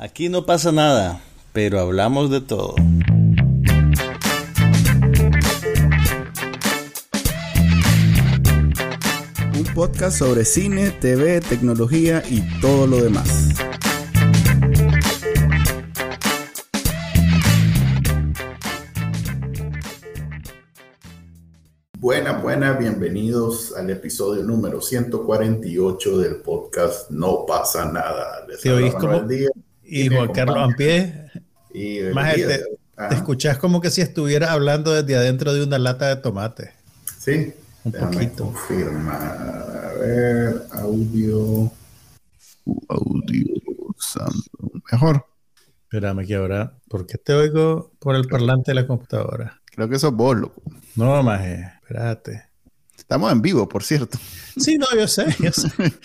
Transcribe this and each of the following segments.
Aquí no pasa nada, pero hablamos de todo. Un podcast sobre cine, TV, tecnología y todo lo demás. Buenas, buenas, bienvenidos al episodio número 148 del podcast No pasa nada. Les ¿Te oís como? Y Juan Carlos Ampié. Y más te, te escuchás como que si estuvieras hablando desde adentro de una lata de tomate. Sí, un poquito. Confirmar. A ver, audio. Audio. Mejor. Espérame que ahora, ¿por qué te oigo por el parlante de la computadora? Creo que eso es vos, loco. No, maje, espérate. Estamos en vivo, por cierto. Sí, no, yo sé, yo sé.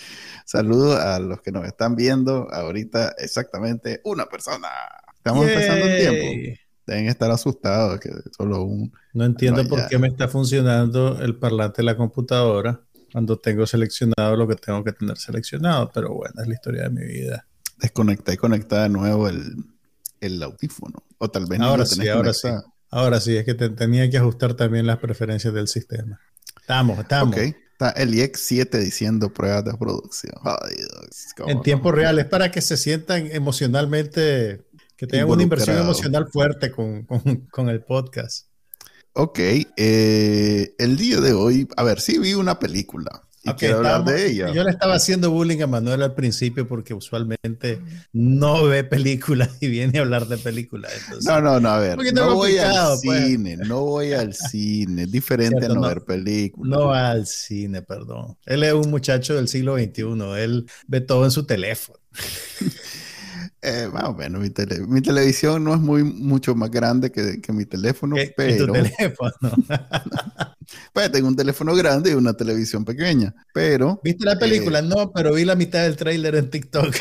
Saludos a los que nos están viendo ahorita exactamente una persona. Estamos empezando el tiempo. Deben estar asustados que solo un... No entiendo por qué me está funcionando el parlante de la computadora cuando tengo seleccionado lo que tengo que tener seleccionado, pero bueno, es la historia de mi vida. Desconecta y conecta de nuevo el, el audífono. O tal vez ahora sí, ahora sí. Ahora sí, es que tenía que ajustar también las preferencias del sistema. Estamos, estamos. Ok. Está el IX7 diciendo pruebas de producción. en tiempo real, es para que se sientan emocionalmente, que tengan una inversión emocional fuerte con, con, el podcast. Ok, eh, el día de hoy, a ver, sí vi una película y quiero hablar de ella. Yo le estaba haciendo bullying a Manuel al principio porque usualmente no ve películas y viene a hablar de películas. no, no, no, a ver. No voy al pues. cine, no voy al cine. Es diferente a no, ver películas. No al cine, perdón. Él es un muchacho del siglo XXI. Él ve todo en su teléfono. Eh, más o menos, mi, mi, televisión no es muy mucho más grande que, que mi teléfono, pero... Tu teléfono. pues tengo un teléfono grande y una televisión pequeña, pero... ¿Viste la película? Eh, no, pero vi la mitad del tráiler en TikTok.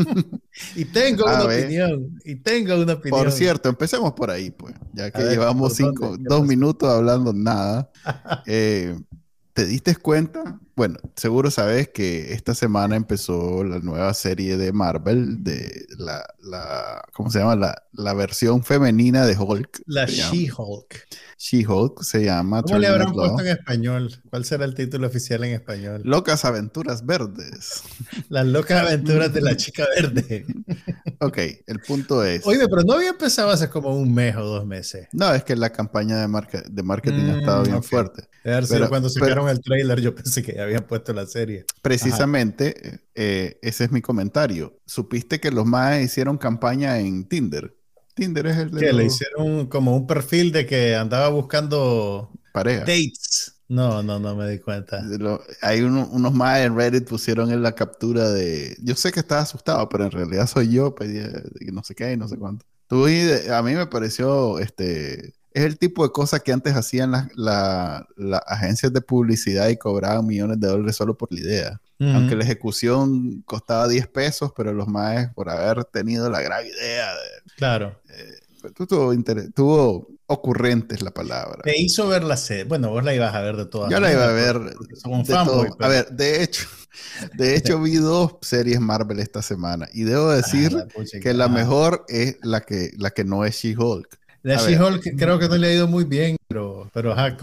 y tengo una opinión, y tengo una opinión. Por cierto, empecemos por ahí, pues, ya que llevamos cinco, dos minutos hablando nada. eh, ¿Te diste cuenta? Bueno, seguro sabes que esta semana empezó la nueva serie de Marvel de la, la ¿cómo se llama? La, la versión femenina de Hulk. La She-Hulk. She-Hulk se llama. ¿Cómo le habrán puesto en español? ¿Cuál será el título oficial en español? Locas aventuras verdes. Las locas aventuras de la chica verde. ok, el punto es. Oye, pero no había empezado hace como un mes o dos meses. No, es que la campaña de, de marketing ha estado mm, bien fuerte. Pero, cuando sacaron el trailer, yo pensé que ya habían puesto la serie. Precisamente, eh, ese es mi comentario. ¿Supiste que los más hicieron campaña en Tinder? Tinder es el de. Que le hicieron como un perfil de que andaba buscando pareja. Dates. No, no, no me di cuenta. hay unos más en Reddit pusieron en la captura de. Yo sé que estás asustado, pero en realidad soy yo, pues, no sé qué y no sé cuánto. Tú, a mí me pareció este es el tipo de cosas que antes hacían las agencias de publicidad y cobraban millones de dólares solo por la idea. Aunque la ejecución costaba 10 pesos, pero los más por haber tenido la gran idea. De, claro. Eh, tuvo, tuvo ocurrentes la palabra. Te hizo ver la serie. Bueno, vos la ibas a ver de todas Yo la iba a ver. A ver, de hecho, de hecho vi dos series Marvel esta semana y debo ah, decir que la mejor es la que, la que no es She-Hulk. La She-Hulk creo que no le ha ido muy bien, pero, pero ajá,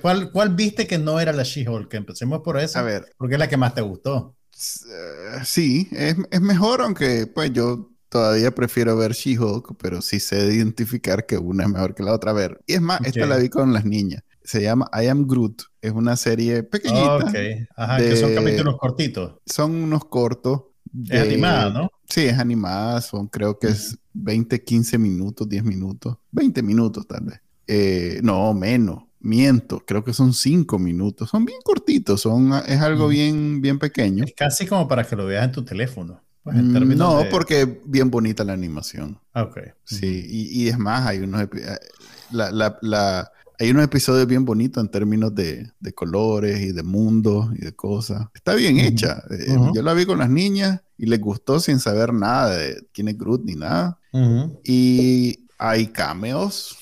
¿cuál, cuál, viste que no era la She-Hulk? Empecemos por eso. A ver. Porque es la que más te gustó. Eh, sí, es, es, mejor, aunque pues yo todavía prefiero ver She-Hulk, pero sí sé identificar que una es mejor que la otra. A ver, y es más, esta la vi con las niñas. Se llama I Am Groot. Es una serie pequeñita. ok, ajá, que son capítulos cortitos. Son unos cortos. De, es animada, ¿no? Sí, es animada. Son, creo que es 20, 15 minutos, 10 minutos, 20 minutos tal vez. Eh, no, menos, miento, creo que son 5 minutos, son bien cortitos, son, es algo bien, bien pequeño. Es casi como para que lo veas en tu teléfono. Pues, mm, no, porque bien bonita la animación. Ok. Sí, y, y, es más, hay unos, eh, la, la, la, hay unos episodios bien bonitos en términos de, de, colores y de mundos y de cosas. Está bien hecha. Eh, yo la vi con las niñas y les gustó sin saber nada de quién es Groot ni nada. Y hay cameos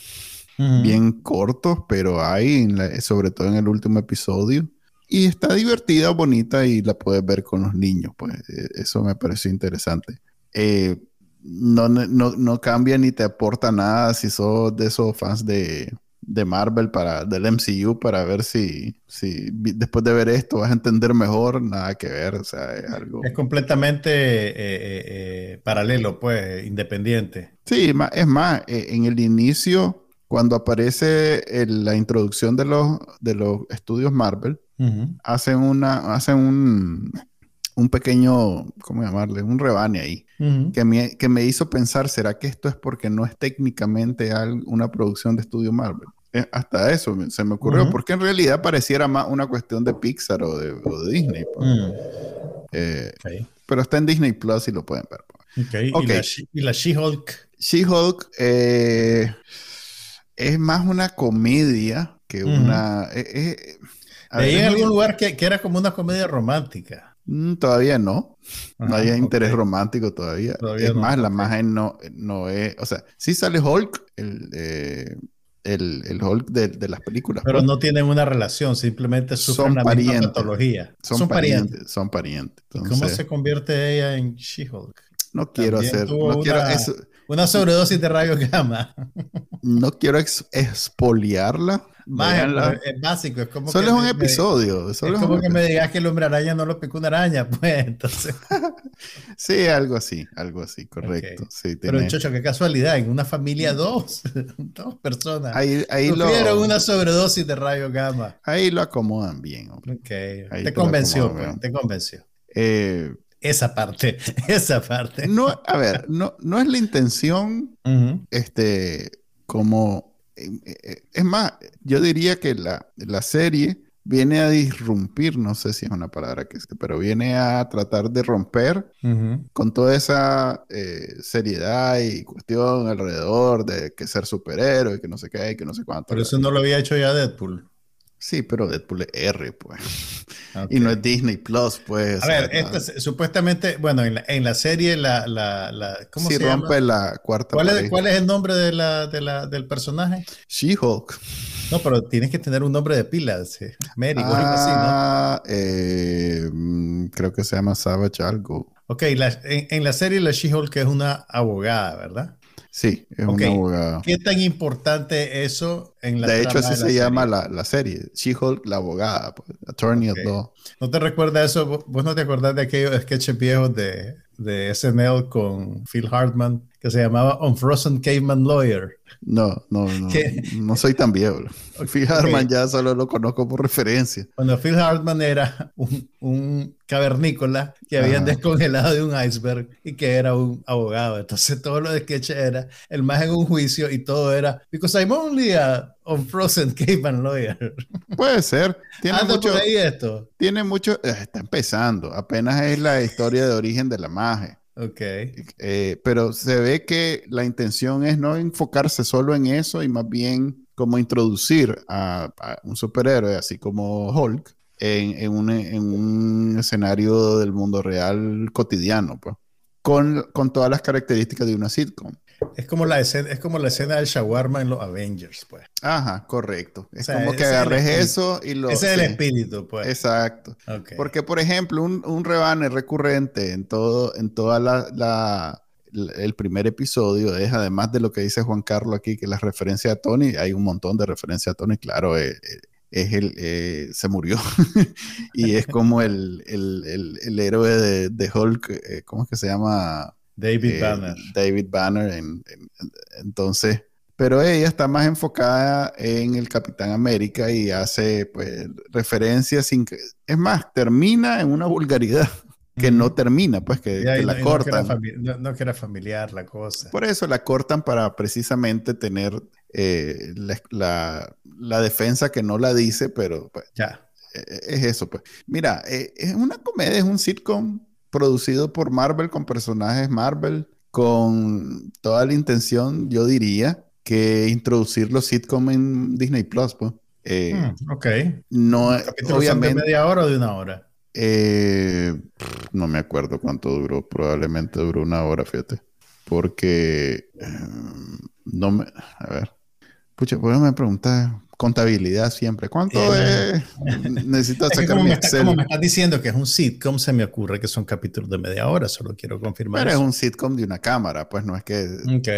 bien cortos, pero hay, sobre todo en el último episodio. Y está divertida, bonita y la puedes ver con los niños. Pues e, eso me pareció interesante. Eh, no, no, no cambia ni te aporta nada si sos de esos fans de, de Marvel para del MCU para ver si, si después de ver esto vas a entender mejor, nada que ver, o sea, es algo... Es completamente eh, eh, eh, paralelo, pues, independiente. Sí, es más, en el inicio, cuando aparece la introducción de los, de los estudios Marvel, hacen una, hacen un, un pequeño, ¿cómo llamarle? Un rebane ahí, que, me, que me hizo pensar, ¿será que esto es porque no es técnicamente una producción de estudio Marvel? Eh, hasta eso se me ocurrió, porque en realidad pareciera más una cuestión de Pixar o de, Disney. Pues. Mm. Eh, pero está en Disney Plus y lo pueden ver. Pues. ¿Y la She-Hulk? She-Hulk eh, es más una comedia que una... En algún lugar que, era como una comedia romántica. Mm, todavía no. no hay interés romántico todavía. es más, la imagen no, no es. O sea, sí sale Hulk, el, el, Hulk de, las películas. Pero pues. no tienen una relación, simplemente son parientes. patología. Son, parientes, Son parientes. ¿Cómo se convierte ella en She-Hulk? No quiero hacer. No quiero una sobredosis de rayos gamma. no quiero expoliarla. es básico. Es como solo es un episodio. es como que me digas que el hombre araña no lo picó una araña, pues entonces. sí, algo así, algo así, correcto. Pero, Chocho, qué casualidad, en una familia dos, dos personas. Ahí, ahí lo. una sobredosis de rayos gamma. Ahí lo acomodan bien. Hombre. te, convenció, pues, te convenció. Eh, esa parte, esa parte. No, a ver, no, no es la intención, este, como, eh, eh, es más, yo diría que la, la serie viene a disrumpir, no sé si es una palabra que es, pero viene a tratar de romper con toda esa eh, seriedad y cuestión alrededor de que ser superhéroe, que no sé qué, que no sé cuánto. Pero eso no lo había hecho ya Deadpool. Sí, pero Deadpool es R, pues. Y no es Disney Plus, pues. A ver, esta, supuestamente, bueno, en la, en la serie, la, la, la ¿cómo sí, se rompe la cuarta ¿Cuál es, ¿Cuál es, el nombre de la, de la, del personaje? She-Hulk. No, pero tienes que tener un nombre de pilas. Mary, ah, algo así, ¿no? Ah, eh, mm, creo que se llama Savage algo. Ok, la, en, en, la serie la She-Hulk es una abogada, ¿verdad? Sí, es un abogado. ¿Qué tan importante eso en la De hecho, así se llama la, la, serie. She-Hulk, la abogada, pues, Attorney of Law. ¿No te recuerdas eso? ¿Vos no te acordás de aquellos sketches viejos de, de SNL con Phil Hartman que se llamaba Unfrozen Caveman Lawyer? No, no, no. No soy tan viejo. Phil Hartman ya solo lo conozco por referencia. Cuando Phil Hartman era un, un cavernícola que habían descongelado de un iceberg y que era un abogado. Entonces todo lo de sketch era el más en un juicio y todo era because I'm only a unfrozen caveman lawyer. Puede ser. Tiene mucho, ahí esto. Tiene mucho, eh, está empezando. Apenas es la historia de origen de la magia. Ok. Eh, pero se ve que la intención es no enfocarse solo en eso y más bien como introducir a, un superhéroe, así como Hulk, en, un, escenario del mundo real cotidiano, pues, con, con todas las características de una sitcom. Es como la escena, es como la escena del shawarma en los Avengers, pues. Ajá, correcto. Es como que agarres eso y lo. Ese es el espíritu, pues. Exacto. Porque, por ejemplo, un, un, rebane recurrente en todo, en toda la, el primer episodio es, además de lo que dice Juan Carlos aquí, que la referencia a Tony, hay un montón de referencias a Tony, claro, eh, eh, es el, eh, se murió y es como el, el, el, héroe de, de Hulk, ¿cómo es que se llama? David Banner. David Banner. entonces, pero ella está más enfocada en el Capitán América y hace pues referencias sin que, es más, termina en una vulgaridad que no termina, pues que, la cortan. No, que era familiar la cosa. Por eso la cortan para precisamente tener eh, la, defensa que no la dice, pero pues, ya. E, e, es eso, pues. Mira, eh, es una comedia, es un sitcom producido por Marvel con personajes Marvel, con toda la intención, yo diría, que introducir los sitcom en Disney Plus, pues. Eh, hmm, ok. No, obviamente. ¿De media hora o de una hora? Eh, no me acuerdo cuánto duró, probablemente duró una hora, fíjate. Porque eh, no me. A ver. Pucha, pues me preguntar contabilidad siempre. ¿Cuánto es? Necesito Es que sacar como mi me, está- como me estás diciendo que es un sitcom, se me ocurre que son capítulos de media hora, solo quiero confirmar Pero es un sitcom de una cámara, pues no es que... Ok,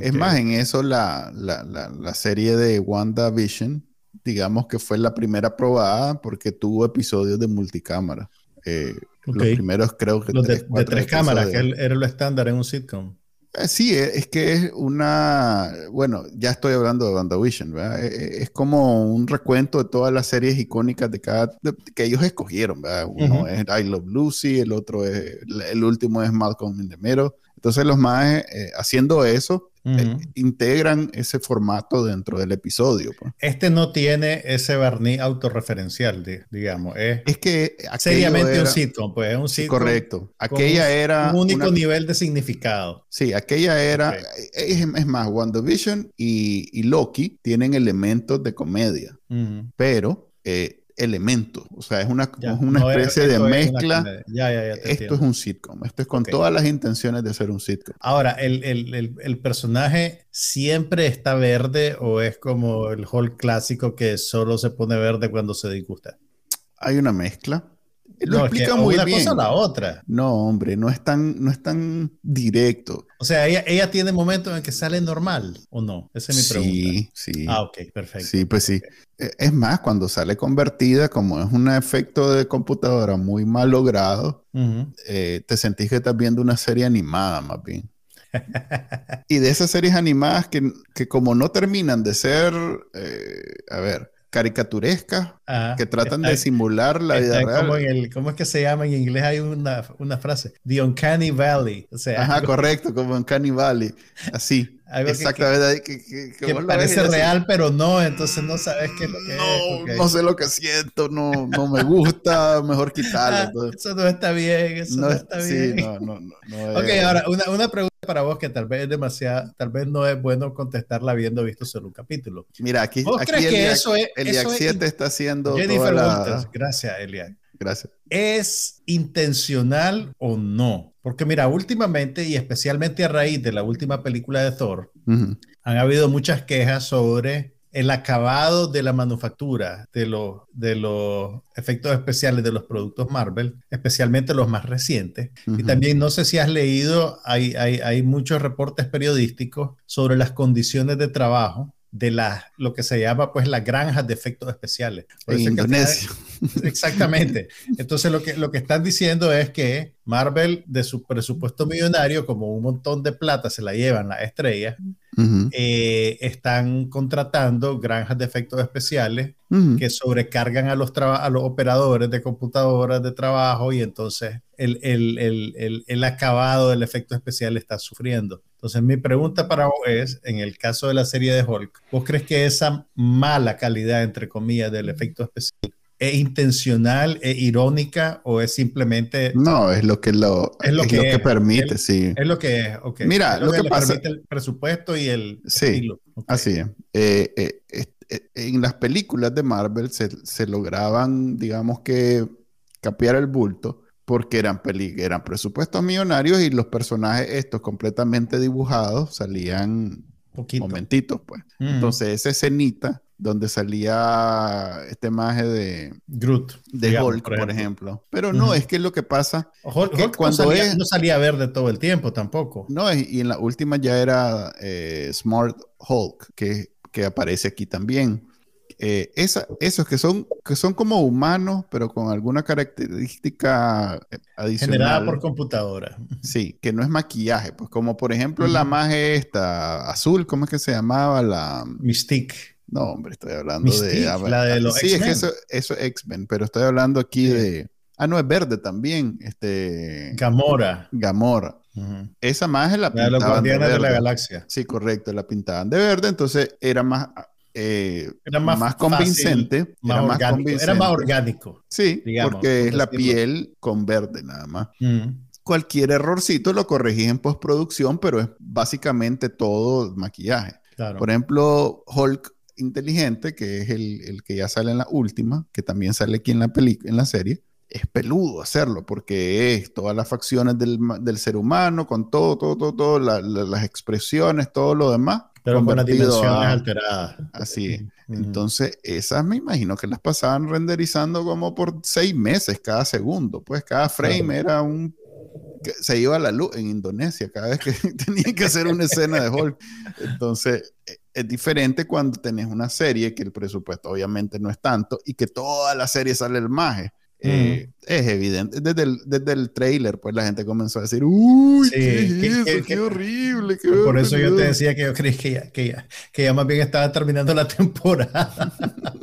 Es más, en eso la, la, la, la serie de WandaVision, digamos que fue la primera probada porque tuvo episodios de multicámara. Eh. Los primeros creo que Los de, tres, de tres cámaras, que era lo estándar en un sitcom. Eh, Sí, eh, es que es una, bueno, ya estoy hablando de WandaVision, ¿verdad? Eh, eh, Es como un recuento de todas las series icónicas de cada, de- que ellos escogieron, ¿verdad? Uno es I Love Lucy, el otro es, el último es Malcolm in the Middle. Entonces los más haciendo eso, eh, integran ese formato dentro del episodio. pues. Este no tiene ese barniz autorreferencial, di- digamos. Es Es que seriamente un sitcom, pues es un sitcom. correcto. Aquella era Un único una- nivel de significado. Sí, aquella era, Ok. es, es más, WandaVision y, y Loki tienen elementos de comedia, pero eh, elementos, o sea, es una, Ya, es una no especie de es mezcla. Ya, ya, Esto entiendo. es un sitcom, esto es con todas las intenciones de ser un sitcom. Ahora, ¿el, el, el, el personaje siempre está verde o es como el Hulk clásico que solo se pone verde cuando se disgusta? Hay una mezcla. Lo No, es que explica muy una bien. cosa o la otra. No, hombre, no es tan, no es tan directo. O sea, ella, ella tiene momentos en que sale normal o no. Esa es mi pregunta. Sí, sí. Ah, ok, perfecto. Sí, pues sí. Eh, Es más, cuando sale convertida, como es un efecto de computadora muy mal logrado, eh, te sentís que estás viendo una serie animada más bien. y de esas series animadas que, que como no terminan de ser, eh, a ver, caricaturescas, Ajá. que tratan Está- de simular la vida está como real. en el, ¿Cómo es que se llama en inglés? Hay una, una frase, The Uncanny Valley. O sea, Ajá, algo correcto, como en Canny Valley. Así. Algo Exactamente. Que, parece real, pero no, entonces no sabes qué es lo que No, es. ok. no sé lo que siento, no, no me gusta, mejor quitarlo. Ah, eso no está bien, eso no, no, está sí, bien. no, no, no, Ok, es- ahora una, una pregunta para vos que tal vez es demasiado, tal vez no es bueno contestarla habiendo visto solo un capítulo. Mira, aquí, ¿Vos aquí crees que Eliac- eso es- Eliac eso es 7 está haciendo Jennifer toda la... Gracias, Elian. Gracias. ¿Es intencional o no? Porque mira, últimamente y especialmente a raíz de la última película de Thor, han habido muchas quejas sobre el acabado de la manufactura de los, de los efectos especiales de los productos Marvel, especialmente los más recientes. Y también no sé si has leído, hay, hay, hay muchos reportes periodísticos sobre las condiciones de trabajo de las, lo que se llama pues las granjas de efectos especiales. En Indonesia. Exactamente. Entonces lo que, lo que están diciendo es que Marvel, de su presupuesto millonario, como un montón de plata se la llevan las estrellas, Ujú. eh, están contratando granjas de efectos especiales que sobrecargan a los, a los operadores de computadoras de trabajo y entonces el, el, el, el, el acabado del efecto especial está sufriendo. Entonces mi pregunta para vos es, en el caso de la serie de Hulk, ¿vos crees que esa mala calidad, entre comillas, del efecto especial es intencional, es irónica o es simplemente... No, es lo que lo, Es lo que permite, sí. Es lo que es, ok. Mira, Es lo que pasa- permite el presupuesto y el Sí, estilo. Así es. Eh, eh, eh, en las películas de Marvel se, se lograban, digamos que, capear el bulto porque eran, peli eran presupuestos millonarios y los personajes estos completamente dibujados salían Poquito. momentitos, pues. Entonces, esa escenita donde salía este maje de, Groot. de digamos, Hulk, por ejemplo. Pero no, Ujú. es que lo que pasa, Hulk, que Hulk cuando no, salía, es- no salía verde todo el tiempo tampoco. no, es- y en la última ya era eh, Smart Hulk, que, que aparece aquí también. Eh, esa- esos que son, que son como humanos, pero con alguna característica eh, adicional. Generada por computadora. Sí, que no es maquillaje, pues como por ejemplo la magia esta azul, ¿cómo es que se llamaba? La... Mystique. No, hombre, estoy hablando Mystique, de... la de los Sí, es que eso, eso es X-Men, pero estoy hablando aquí Sí. de... Ah, no, es verde también, este... Gamora. Gamora. Ujú. Esa magia la La de pintaban de guardianes de la verde. galaxia. Sí, correcto, la pintaban de verde, entonces era más, eh, Era más más, fácil, convincente. Más era más orgánico. convincente. Era más orgánico. Sí, digamos, porque es la piel con verde nada más. Ujú. Cualquier errorcito lo corregís en postproducción, pero es básicamente todo maquillaje. Claro. Por ejemplo, Hulk inteligente, que es el, el que ya sale en la última, que también sale aquí en la película, en la serie, es peludo hacerlo, porque es todas las facciones del, del ser humano, con todo, todo, todo, todo, la- la- las expresiones, todo lo demás, Pero con las dimensiones alteradas. Así. Entonces, esas me imagino que las pasaban renderizando como por seis meses cada segundo. Pues cada frame era un se iba a la luz en Indonesia cada vez que tenía que hacer una escena de Hulk. Entonces, e, es diferente cuando tenés una serie que el presupuesto obviamente no es tanto y que toda la serie sale el maje. Eh, es evidente. Desde el, desde el trailer, pues la gente comenzó a decir, uy, qué, qué, horrible. por eso yo te decía que yo creí que ya, que ya, que ya más bien estaba terminando la temporada.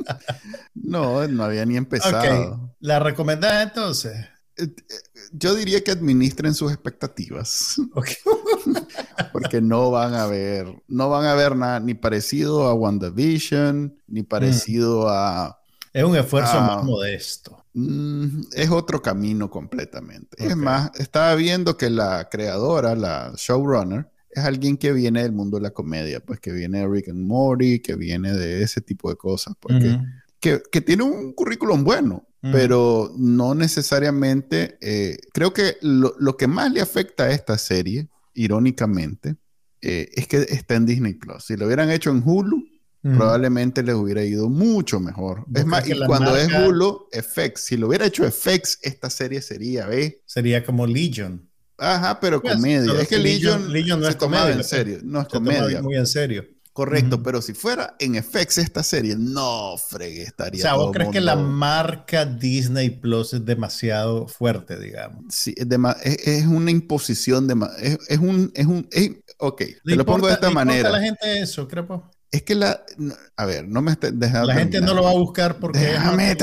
no, no había ni empezado. ¿La recomendada entonces? Eh, eh, yo diría que administren sus expectativas. Porque no van a ver, no van a ver nada ni parecido a WandaVision, ni parecido a... Es un esfuerzo más modesto. Mm, es otro camino completamente. Es más, estaba viendo que la creadora, la showrunner, es alguien que viene del mundo de la comedia, pues que viene de Rick and Morty, que viene de ese tipo de cosas, porque que, que, tiene un currículum bueno, pero no necesariamente, eh, creo que lo, lo, que más le afecta a esta serie, irónicamente, eh, es que está en Disney Plus. Si lo hubieran hecho en Hulu, probablemente les hubiera ido mucho mejor. Es más, y cuando es Hulu, FX, si lo hubiera hecho FX, esta serie sería, ¿ve? Sería como Legion. Ajá, pero pues, comedia. Es que Legion, Legion, no es comedia, en serio, no es comedia. Muy en serio. Correcto, pero si fuera en FX esta serie, no fregue, estaría. O sea, ¿vos crees que la marca Disney Plus es demasiado fuerte, digamos? Sí, es, es, una imposición de. Es, es un. Es un ok, te lo pongo de esta manera. a la gente eso, creo? Es que la. A ver, no me estés dejando. La gente no lo va a buscar porque. Déjame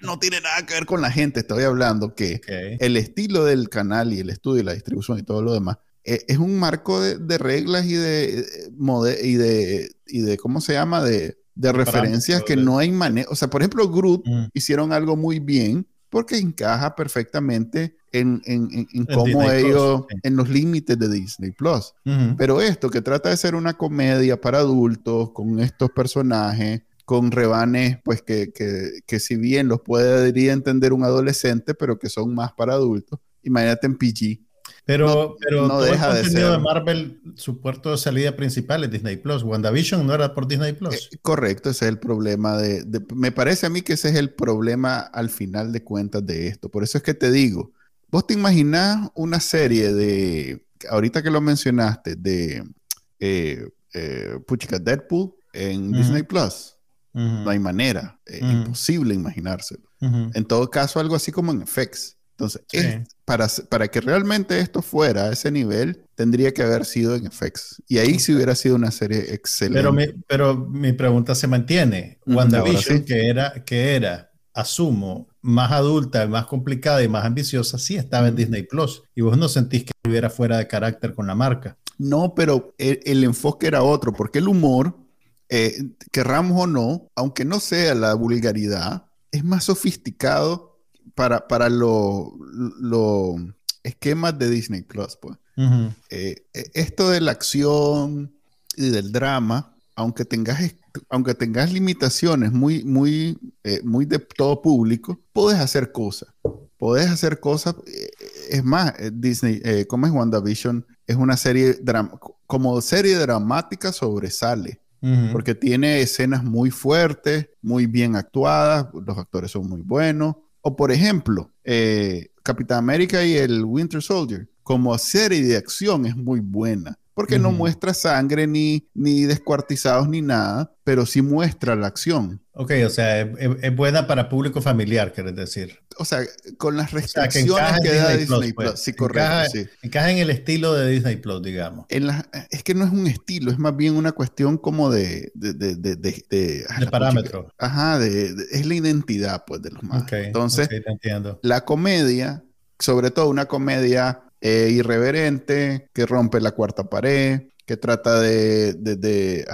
no tiene nada que ver con la gente. Estoy hablando que el estilo del canal y el estudio y la distribución y todo lo demás e, es un marco de, reglas y de, y de, y de, ¿cómo se llama? De, referencias que no hay manera. O sea, por ejemplo, Groot mm. hicieron algo muy bien porque encaja perfectamente en, cómo ellos, en los límites de Disney Plus. Pero esto que trata de ser una comedia para adultos, con estos personajes, con rebanes, pues que, que, si bien los puede entender un adolescente, pero que son más para adultos, imagínate en PG. Pero, pero no deja el contenido de, Marvel, su puerto de salida principal es Disney Plus. WandaVision no era por Disney Plus. Eh, correcto, ese es el problema de, Me parece a mí que ese es el problema al final de cuentas de esto. Por eso es que te digo, vos te imaginás una serie de. Ahorita que lo mencionaste, de. Eh, eh Puchica Deadpool en Disney Plus. No hay manera. Es imposible imaginárselo. En todo caso, algo así como en FX. Entonces, para, para que realmente esto fuera a ese nivel, tendría que haber sido en FX. Y ahí sí hubiera sido una serie excelente. Pero mi, pero mi pregunta se mantiene. WandaVision, que, era, que era, asumo, más adulta, más complicada y más ambiciosa, sí estaba en Disney Plus. Y vos no sentís que estuviera fuera de carácter con la marca. No, pero el, enfoque era otro, porque el humor, eh, querramos o no, aunque no sea la vulgaridad, es más sofisticado para, para los esquemas de Disney Plus, pues. Eh, e, esto de la acción y del drama, aunque tengas, aunque tengas limitaciones muy, muy, eh, muy de todo público, puedes hacer cosas. Puedes hacer cosas. Eh, es más, Disney, ¿cómo es WandaVision? Es una serie, como serie dramática sobresale. Porque tiene escenas muy fuertes, muy bien actuadas, los actores son muy buenos, o por ejemplo, eh, Capitán América y el Winter Soldier, como serie de acción es muy buena, porque no muestra sangre ni, ni descuartizados ni nada, pero sí muestra la acción. Ok, o sea, es, buena para público familiar, quieres decir. O sea, con las restricciones que, da Disney, Plus. Pues. Sí, correcto. Encaja, sí. encaja, en el estilo de Disney Plus, digamos. En es que no es un estilo, es más bien una cuestión como de... De, de, de, de, parámetro. Ajá, es la identidad, pues, de los más. Entonces, entiendo. la comedia, sobre todo una comedia eh, irreverente, que rompe la cuarta pared, que trata de, de,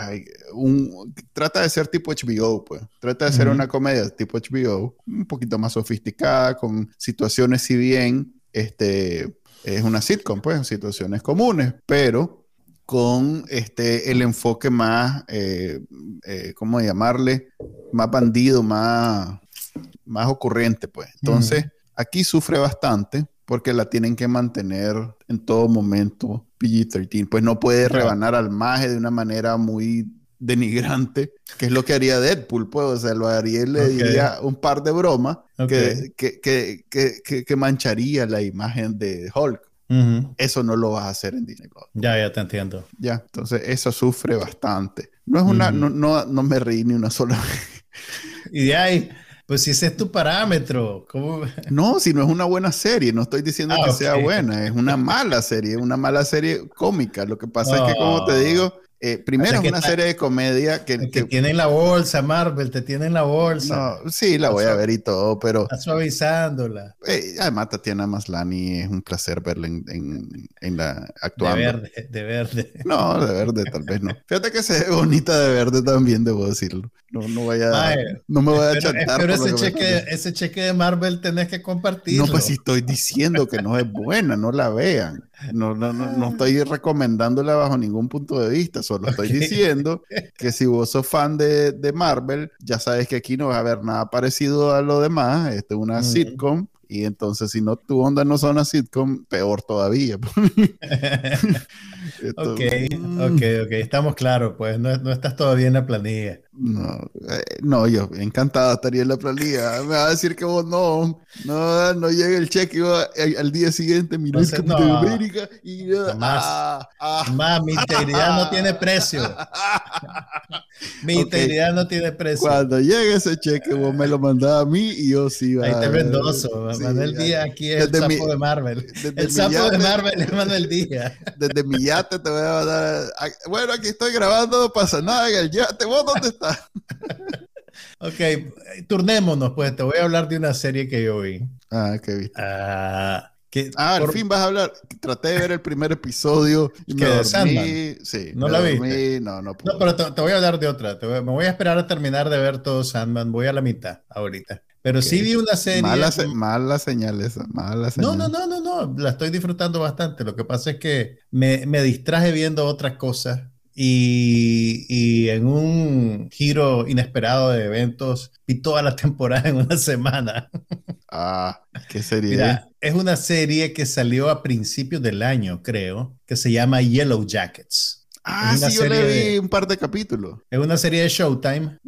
un, trata de ser tipo HBO, pues. Trata de ser una comedia tipo HBO, un poquito más sofisticada, con situaciones, si bien este, es una sitcom, pues, situaciones comunes, pero con este, el enfoque más, eh, eh, ¿cómo llamarle? Más bandido, más, más ocurrente, pues. Entonces, aquí sufre bastante porque la tienen que mantener en todo momento PG-13. Pues no puede rebanar al maje de una manera muy denigrante, que es lo que haría Deadpool, pues, o sea, lo haría y le diría un par de bromas que, que, que, que, mancharía la imagen de Hulk. Eso no lo vas a hacer en Disney Plus. Ya, ya te entiendo. Ya, entonces eso sufre bastante. No es una, no, no, no, me reí ni una sola vez. Y de ahí, pues si ese es tu parámetro, ¿cómo? No, si no es una buena serie, no estoy diciendo ah, que sea buena, es una mala serie, una mala serie cómica. Lo que pasa es que, como te digo, eh, primero es una serie de comedia que, que, tiene en la bolsa, Marvel, te tiene en la bolsa. No, sí, la voy a ver y todo, pero... Está suavizándola. Eh, además, Tatiana Maslani es un placer verla en, en, la actuando. De verde, de verde. No, de verde tal vez no. Fíjate que se ve bonita de verde también, debo decirlo. No, no vaya, no me voy a chantar. Pero ese cheque, ese cheque de Marvel tenés que compartirlo. No, pues si estoy diciendo que no es buena, no la vean. No, no, no, no, estoy recomendándola bajo ningún punto de vista, solo estoy diciendo que si vos sos fan de, de, Marvel, ya sabes que aquí no va a haber nada parecido a lo demás. Esto es una sitcom y entonces, si no tu onda no son una sitcom, peor todavía. ok, ok, ok, estamos claros, pues no, no, estás todavía en la planilla. No, eh, no, yo encantado estaría en la planilla. Me va a decir que vos no, no, no llega el cheque al, día siguiente, mira no, de América y más, ah, ah. más, mi integridad no tiene precio. mi integridad no tiene precio. Cuando llegue ese cheque, vos me lo mandás a mí y yo sí va. Ahí te vendoso, sí, el día aquí el sapo de Marvel. El sapo de Marvel es Manuel Díaz. Desde mi yate te voy a dar. Bueno, aquí estoy grabando, no pasa nada en el yate. ¿Vos dónde estás? ok, turnémonos, pues te voy a hablar de una serie que yo vi. Ah, qué viste. Ah, que ah, al fin vas a hablar. Traté de ver el primer episodio y me dormí. Sí, no la vi. No, no, no, pero te, voy a hablar de otra. me voy a esperar a terminar de ver todo Sandman. Voy a la mitad ahorita. Pero sí vi una serie. Mala, mala señal esa, mala señal. No, no, no, no, no. La estoy disfrutando bastante. Lo que pasa es que me, me distraje viendo otras cosas y, en un giro inesperado de eventos, vi toda la temporada en una semana. Ah, ¿qué serie? es una serie que salió a principios del año, creo, que se llama Yellow Jackets. Ah, sí, yo le vi un par de capítulos. Es una serie de Showtime.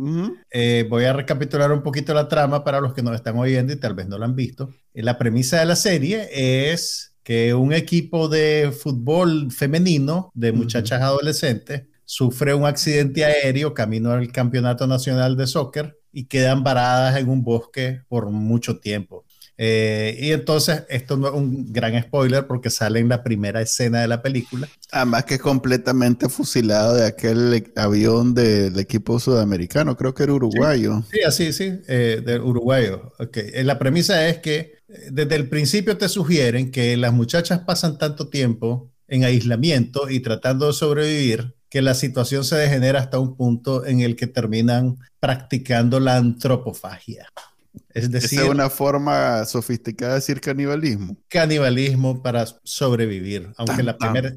Eh, voy a recapitular un poquito la trama para los que nos están oyendo y tal vez no la han visto. Eh, la premisa de la serie es que un equipo de fútbol femenino de muchachas adolescentes sufre un accidente aéreo camino al campeonato nacional de soccer y quedan varadas en un bosque por mucho tiempo. Eh, y entonces, esto no es un gran spoiler porque sale en la primera escena de la película. Además que es completamente fusilado de aquel avión del equipo sudamericano, creo que era uruguayo. Sí, así, sí, eh, del uruguayo. Okay. Eh, la premisa es que desde el principio te sugieren que las muchachas pasan tanto tiempo en aislamiento y tratando de sobrevivir que la situación se degenera hasta un punto en el que terminan practicando la antropofagia. Es decir, es una forma sofisticada de decir canibalismo. Canibalismo para sobrevivir. Aunque, la primera,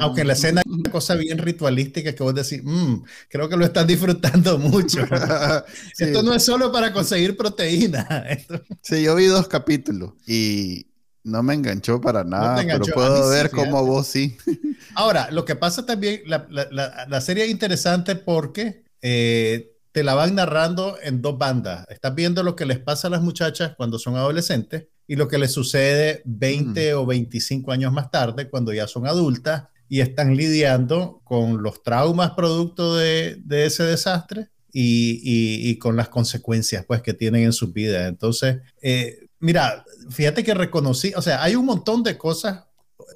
aunque en la escena hay una cosa bien ritualística que vos decís, mm, creo que lo están disfrutando mucho. Esto no es solo para conseguir proteína. Sí, yo vi dos capítulos y no me enganchó para nada, pero puedo ver cómo vos sí. Ahora, lo que pasa también, la, la, la serie es interesante porque... Eh, te la van narrando en dos bandas. Estás viendo lo que les pasa a las muchachas cuando son adolescentes y lo que les sucede 20 o 25 años más tarde cuando ya son adultas y están lidiando con los traumas producto de, ese desastre y, con las consecuencias pues que tienen en su vida. Entonces, eh, mira, fíjate que reconocí, o sea, hay un montón de cosas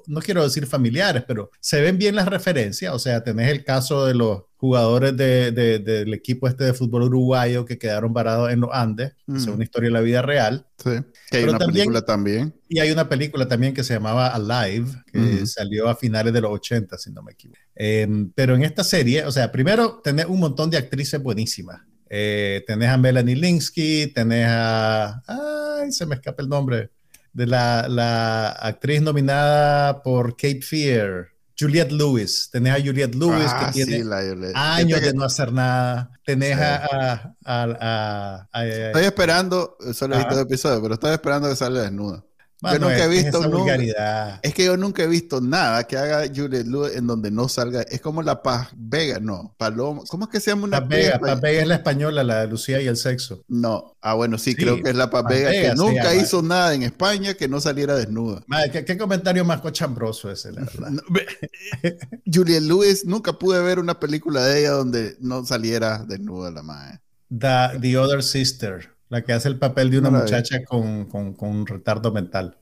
no quiero decir familiares, pero se ven bien las referencias. O sea, tenés el caso de los jugadores de, del equipo este de fútbol uruguayo que quedaron varados en los Andes, es una historia de la vida real. Sí, que hay una película también. Y hay una película también que se llamaba Alive, que salió a finales de los 80, si no me equivoco. Em, pero en esta serie, o sea, primero tenés un montón de actrices buenísimas. Eh, tenés a Melanie Linsky, tenés a... Ay, se me escapa el nombre. De la, la actriz nominada por Cape Fear. Juliette Lewis. Tenés a Juliette Lewis que ah, tiene años de no hacer nada. Tenés a, Estoy esperando, solo he visto el episodio, pero estoy esperando que salga desnuda. Yo nunca he visto vulgaridad. Es que yo nunca he visto nada que haga Juliette Lewis en donde no salga. Es como la Paz Vega, no. Paloma. ¿Cómo es que se llama una Paz Vega? Paz Vega es la española, la de Lucía y el sexo. No. Ah, bueno, sí, creo que es la Paz, Vega, que nunca hizo nada en España que no saliera desnuda. ¿qué, comentario más cochambroso ese, la verdad. Juliette Lewis, nunca pude ver una película de ella donde no saliera desnuda la madre. The, The Other Sister. La que hace el papel de una muchacha con, con, con, un retardo mental.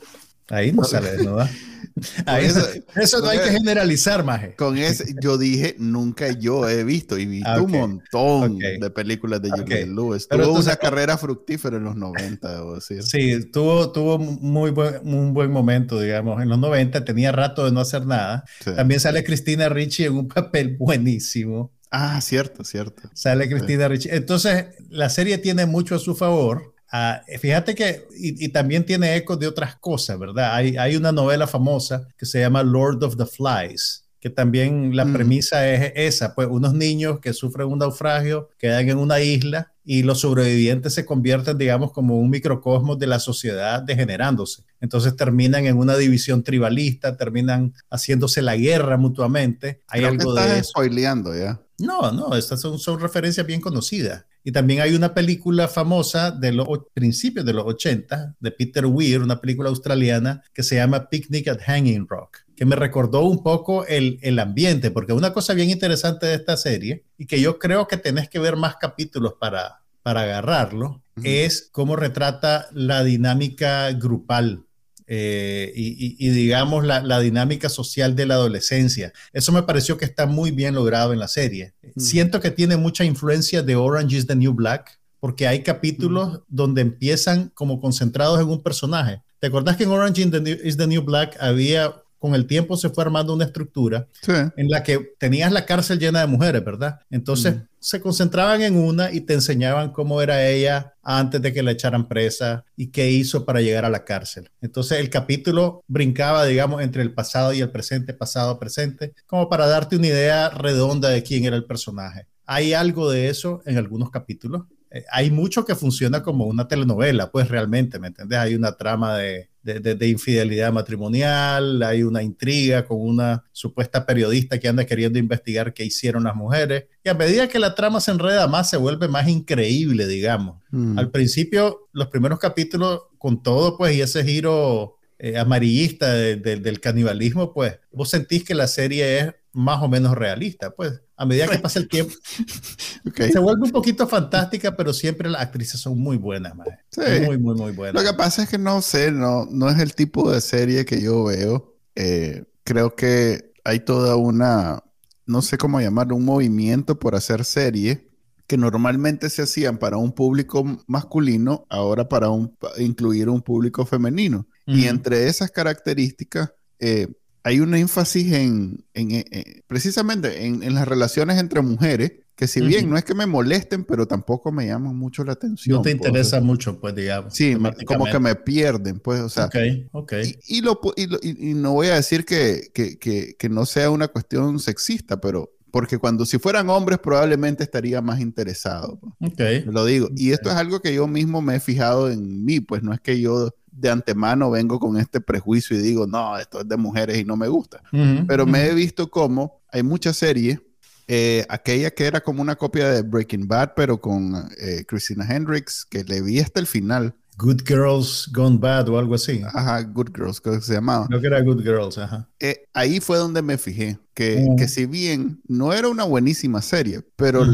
Ahí no sale ¿no? Ahí eso, eso, no hay que generalizar, Maje. Con ese, yo dije, nunca yo he visto y vi ah, un montón de películas de Juliette Lewis. Tuvo una carrera fructífera en los 90, debo decir. Sí, tuvo, tuvo muy buen, un buen momento, digamos. En los 90 tenía rato de no hacer nada. También sale Cristina Ricci en un papel buenísimo. Ah, cierto, cierto. Sale Cristina Ricci. Entonces, la serie tiene mucho a su favor. Ah, fíjate que, y, también tiene ecos de otras cosas, ¿verdad? Hay, hay una novela famosa que se llama Lord of the Flies, que también la mm. premisa es esa, pues unos niños que sufren un naufragio quedan en una isla y los sobrevivientes se convierten, digamos, como un microcosmos de la sociedad degenerándose. Entonces terminan en una división tribalista, terminan haciéndose la guerra mutuamente. Hay algo de eso. spoileando ya. No, no, estas son, son referencias bien conocidas. Y también hay una película famosa de los principios de los 80 de Peter Weir, una película australiana que se llama Picnic at Hanging Rock, que me recordó un poco el, el ambiente, porque una cosa bien interesante de esta serie y que yo creo que tenés que ver más capítulos para, para agarrarlo, es cómo retrata la dinámica grupal eh, y, digamos la, dinámica social de la adolescencia. Eso me pareció que está muy bien logrado en la serie. Mm. Siento que tiene mucha influencia de Orange is the New Black, porque hay capítulos mm. donde empiezan como concentrados en un personaje. ¿Te acordás que en Orange is the New Black había con el tiempo se fue armando una estructura en la que tenías la cárcel llena de mujeres, ¿verdad? Entonces se concentraban en una y te enseñaban cómo era ella antes de que la echaran presa y qué hizo para llegar a la cárcel. Entonces el capítulo brincaba, digamos, entre el pasado y el presente, pasado, presente, como para darte una idea redonda de quién era el personaje. Hay algo de eso en algunos capítulos. Eh, hay mucho que funciona como una telenovela, pues realmente, ¿me entiendes? Hay una trama de de, infidelidad matrimonial, hay una intriga con una supuesta periodista que anda queriendo investigar qué hicieron las mujeres. Y a medida que la trama se enreda más, se vuelve más increíble, digamos. Mm. Al principio, los primeros capítulos, con todo, pues, y ese giro eh, amarillista del canibalismo, pues, vos sentís que la serie es más o menos realista, pues a medida que pasa el tiempo se vuelve un poquito fantástica, pero siempre las actrices son muy buenas, sí. muy, muy, muy buenas. Lo que pasa es que no sé, no, no es el tipo de serie que yo veo. Eh, creo que hay toda una, no sé cómo llamarlo, un movimiento por hacer serie que normalmente se hacían para un público masculino, ahora para un, incluir un público femenino. Y entre esas características, eh, hay un énfasis en, eh, eh, precisamente en, las relaciones entre mujeres, que si bien no es que me molesten, pero tampoco me llaman mucho la atención. No te pues, interesa mucho, pues, digamos. Sí, como que me pierden, pues, o sea. Ok, ok. Y, lo, y, no voy a decir que, que, que, no sea una cuestión sexista, pero porque cuando si fueran hombres probablemente estaría más interesado. Pues. Ok. Lo digo. Y esto es algo que yo mismo me he fijado en mí, pues no es que yo de antemano vengo con este prejuicio y digo, no, esto es de mujeres y no me gusta. Pero me he visto como hay muchas series, eh, aquella que era como una copia de Breaking Bad, pero con eh, Christina Hendricks, que le vi hasta el final. Good Girls Gone Bad o algo así. Ajá, Good Girls, creo que se llamaba. Creo que era Good Girls, ajá. Eh, ahí fue donde me fijé, que, que, si bien no era una buenísima serie, pero,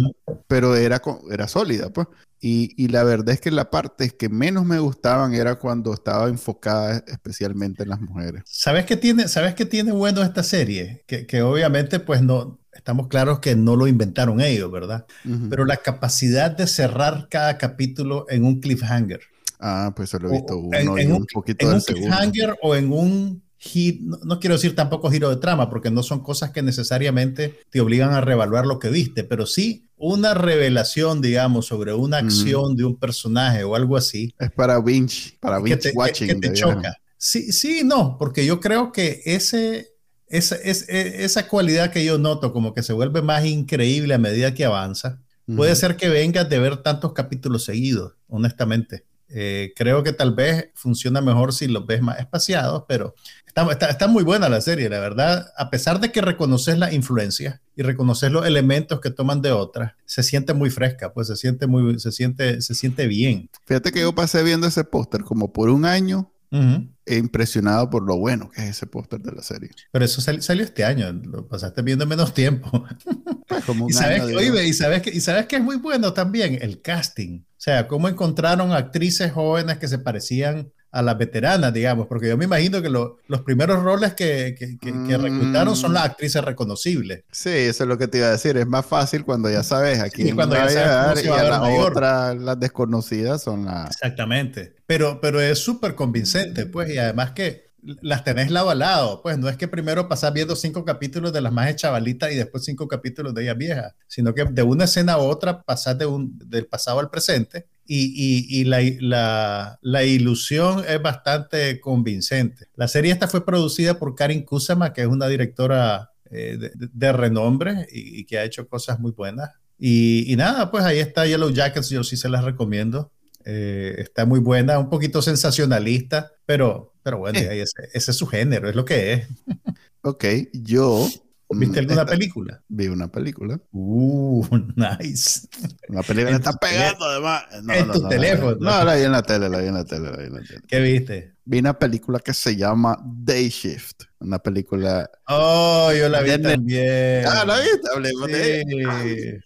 pero era, era sólida, pues. Y, la verdad es que la parte que menos me gustaban era cuando estaba enfocada especialmente en las mujeres. ¿Sabes qué tiene, ¿sabes qué tiene bueno esta serie? Que, que obviamente pues no, estamos claros que no lo inventaron ellos, ¿verdad? Pero la capacidad de cerrar cada capítulo en un cliffhanger. Ah, pues se lo he visto uno en, un, poquito en un cliffhanger o en un no, quiero decir tampoco giro de trama, porque no son cosas que necesariamente te obligan a reevaluar lo que viste, pero sí una revelación, digamos, sobre una acción de un personaje o algo así. Es para binge, para binge watching. Que, te choca. Sí, sí, no, porque yo creo que ese, esa, es, e, esa cualidad que yo noto, como que se vuelve más increíble a medida que avanza, puede ser que vengas de ver tantos capítulos seguidos, honestamente. Eh, creo que tal vez funciona mejor si los ves más espaciados, pero está, está, muy buena la serie, la verdad. A pesar de que reconoces la influencia y reconoces los elementos que toman de otras, se siente muy fresca, pues se siente muy, se siente, se siente bien. Fíjate que yo pasé viendo ese póster como por un año He impresionado por lo bueno que es ese póster de la serie. Pero eso salió este año, lo pasaste viendo menos tiempo. Pues y, sabes que, y, sabes que, y sabes que es muy bueno también el casting. O sea, cómo encontraron actrices jóvenes que se parecían a las veteranas, digamos, porque yo me imagino que los primeros roles que, que, que, reclutaron son las actrices reconocibles. Sí, eso es lo que te iba a decir. Es más fácil cuando ya sabes a quién cuando ya sabes y a, las otras, las desconocidas son las... Exactamente. Pero, pero es súper convincente, pues, y además que las tenés lado a lado, pues no es que primero pasás viendo cinco capítulos de las más chavalitas y después cinco capítulos de ellas viejas, sino que de una escena a otra pasás de un, del pasado al presente y, la, ilusión es bastante convincente. La serie esta fue producida por Karin Kusama, que es una directora eh, de, renombre y, que ha hecho cosas muy buenas. Y, nada, pues ahí está Yellow Jackets, yo sí se las recomiendo. Eh, está muy buena, un poquito sensacionalista, pero, pero bueno, eh. ese, ese, es su género, es lo que es. Ok, yo ¿Viste mm, alguna película? Vi una película. Uh, nice. Una película está pegando además. en tu teléfono. No, la vi en la tele, la vi en la tele, la vi en la tele. ¿Qué viste? Vi una película que se llama Day Shift. Una película. Oh, yo la vi también. Ah, la viste, hablemos de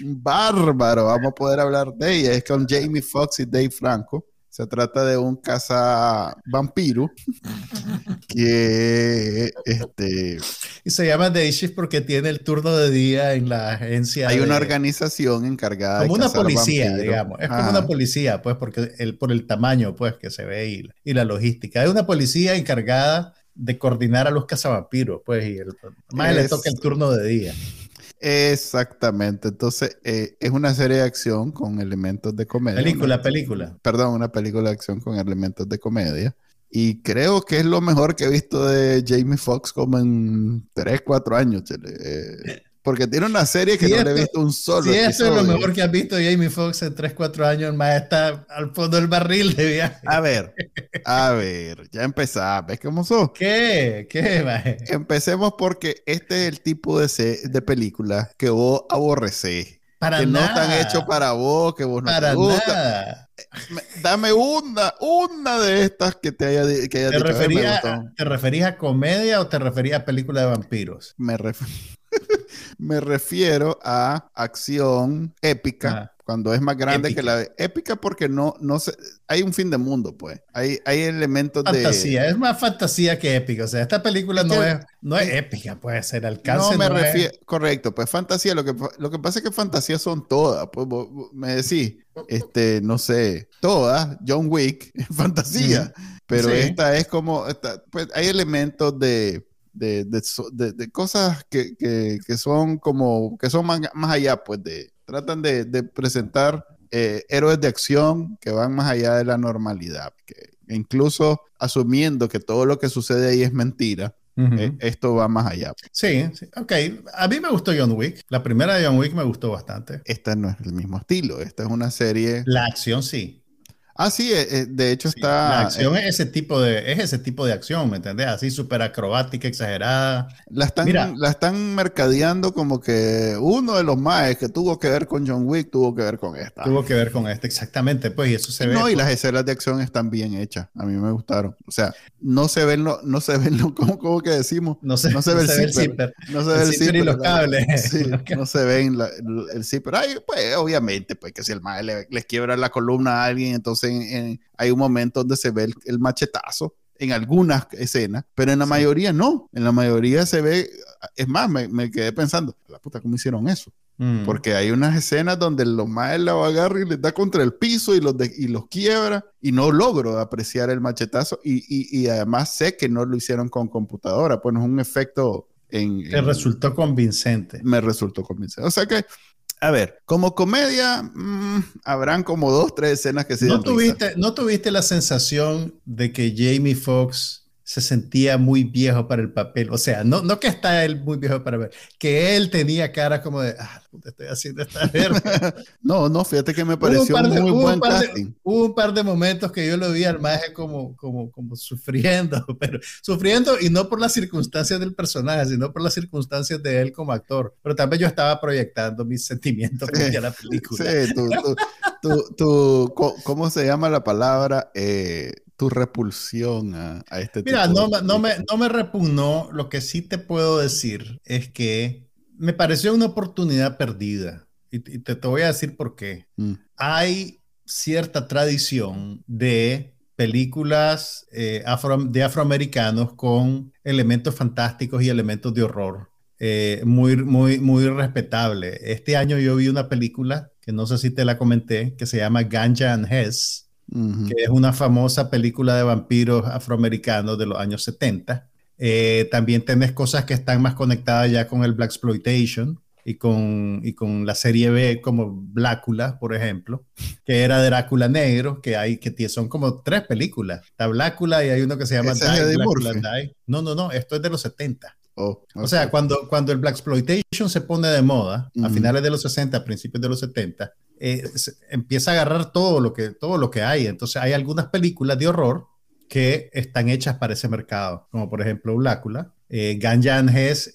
Bárbaro, vamos a poder hablar de ella. Es con Jamie Foxx y Dave Franco. Se trata de un caza vampiro que este y se llama Day Shift porque tiene el turno de día en la agencia. Hay una organización encargada como una policía, digamos. Es como una policía, pues, porque el, por el tamaño, pues, que se ve y, y la logística. Hay una policía encargada de coordinar a los cazavampiros, pues, y el, más le toca el turno de día. Exactamente. Entonces, eh, es una serie de acción con elementos de comedia. Película, película. Perdón, una película de acción con elementos de comedia. Y creo que es lo mejor que he visto de Jamie Foxx como en 3, 4 años. Eh, porque tiene una serie que no le he visto un solo. Sí, eso es lo mejor que has visto Jamie Foxx en 3, 4 años, más está al fondo del barril de viaje. A ver, a ver, ya empezamos. ¿Ves cómo sos? ¿Qué? ¿Qué, Empecemos porque este es el tipo de, de película que vos aborrecés. Para que no están hechos para vos, que vos no para te gusta. Dame una, una de estas que te haya, que haya ¿Te, refería, ¿Te referías a comedia o te referías a película de vampiros? Me refiero. Me refiero a acción épica. Ah. Cuando es más grande que la épica, porque no, no sé, hay un fin de mundo, pues. Hay, hay elementos de. Fantasía, es más fantasía que épica. O sea, esta película no, es, no es épica, puede ser alcance. No me refiero, correcto, pues fantasía. Lo que, lo que pasa es que fantasía son todas. Pues me decís, este, no sé, todas, John Wick, fantasía. Pero esta es como, pues hay elementos de de, de, de, cosas que, que, que, son como, que son más, más allá, pues de, tratan de, presentar eh, héroes de acción que van más allá de la normalidad, que incluso asumiendo que todo lo que sucede ahí es mentira, eh, esto va más allá. Sí, sí, ok. A mí me gustó John Wick. La primera de John Wick me gustó bastante. Esta no es el mismo estilo. Esta es una serie. La acción sí. Ah, sí, eh, eh, de hecho está. La acción es ese tipo de, es ese tipo de acción, ¿me entendés? Así súper acrobática, exagerada. La están, la están mercadeando como que uno de los más que tuvo que ver con John Wick tuvo que ver con esta. Tuvo que ver con esta, exactamente, pues, y eso se ve. No, y las escenas de acción están bien hechas. A mí me gustaron. O sea, no se ven lo, no se ven lo, ¿cómo, que decimos? No se, no se ve el, zipper. No se ve el zipper. y los cables. Sí, no se ven el, zipper. Ay, pues, obviamente, pues, que si el más le, les quiebra la columna a alguien, entonces en hay un momento donde se ve el, machetazo en algunas escenas, pero en la mayoría no. En la mayoría se ve, es más, me, quedé pensando, la puta, ¿cómo hicieron eso? Mm. Porque hay unas escenas donde los maes la agarra y les da contra el piso y los, y los quiebra y no logro apreciar el machetazo y, y, además sé que no lo hicieron con computadora, pues no es un efecto en... Me resultó convincente. Me resultó convincente. O sea que a ver, como comedia, mm, habrán como dos, tres escenas que se ¿No tuviste, ¿No tuviste la sensación de que Jamie Foxx se sentía muy viejo para el papel. O sea, no, no que está él muy viejo para ver, que él tenía cara como de, ah, estoy haciendo esta verga. no, no, fíjate que me pareció un muy buen casting. hubo un par de momentos que yo lo vi al maje como, como, como sufriendo, pero sufriendo y no por las circunstancias del personaje, sino por las circunstancias de él como actor. Pero también yo estaba proyectando mis sentimientos frente a la película. Sí, tú, tú, tú, ¿cómo se llama la palabra? Eh, tu repulsión a, este Mira, no, no, me, no me repugnó. Lo que sí te puedo decir es que me pareció una oportunidad perdida. Y, te, te, voy a decir por qué. Mm. Hay cierta tradición de películas eh, afro, de afroamericanos con elementos fantásticos y elementos de horror. Eh, muy, muy, muy respetable. Este año yo vi una película que no sé si te la comenté, que se llama Ganja and Hess que es una famosa película de vampiros afroamericanos de los años 70. Eh, también tenés cosas que están más conectadas ya con el Black Exploitation y con, y con la serie B como Blácula, por ejemplo, que era Drácula Negro, que hay que son como tres películas. Está Blácula y hay uno que se llama Die, No, no, no, esto es de los 70. O sea, cuando, cuando el Black Exploitation se pone de moda, a finales de los 60, a principios de los 70, eh, empieza a agarrar todo lo, que, todo lo que hay. Entonces hay algunas películas de horror que están hechas para ese mercado, como por ejemplo Blácula. Eh, Ganja es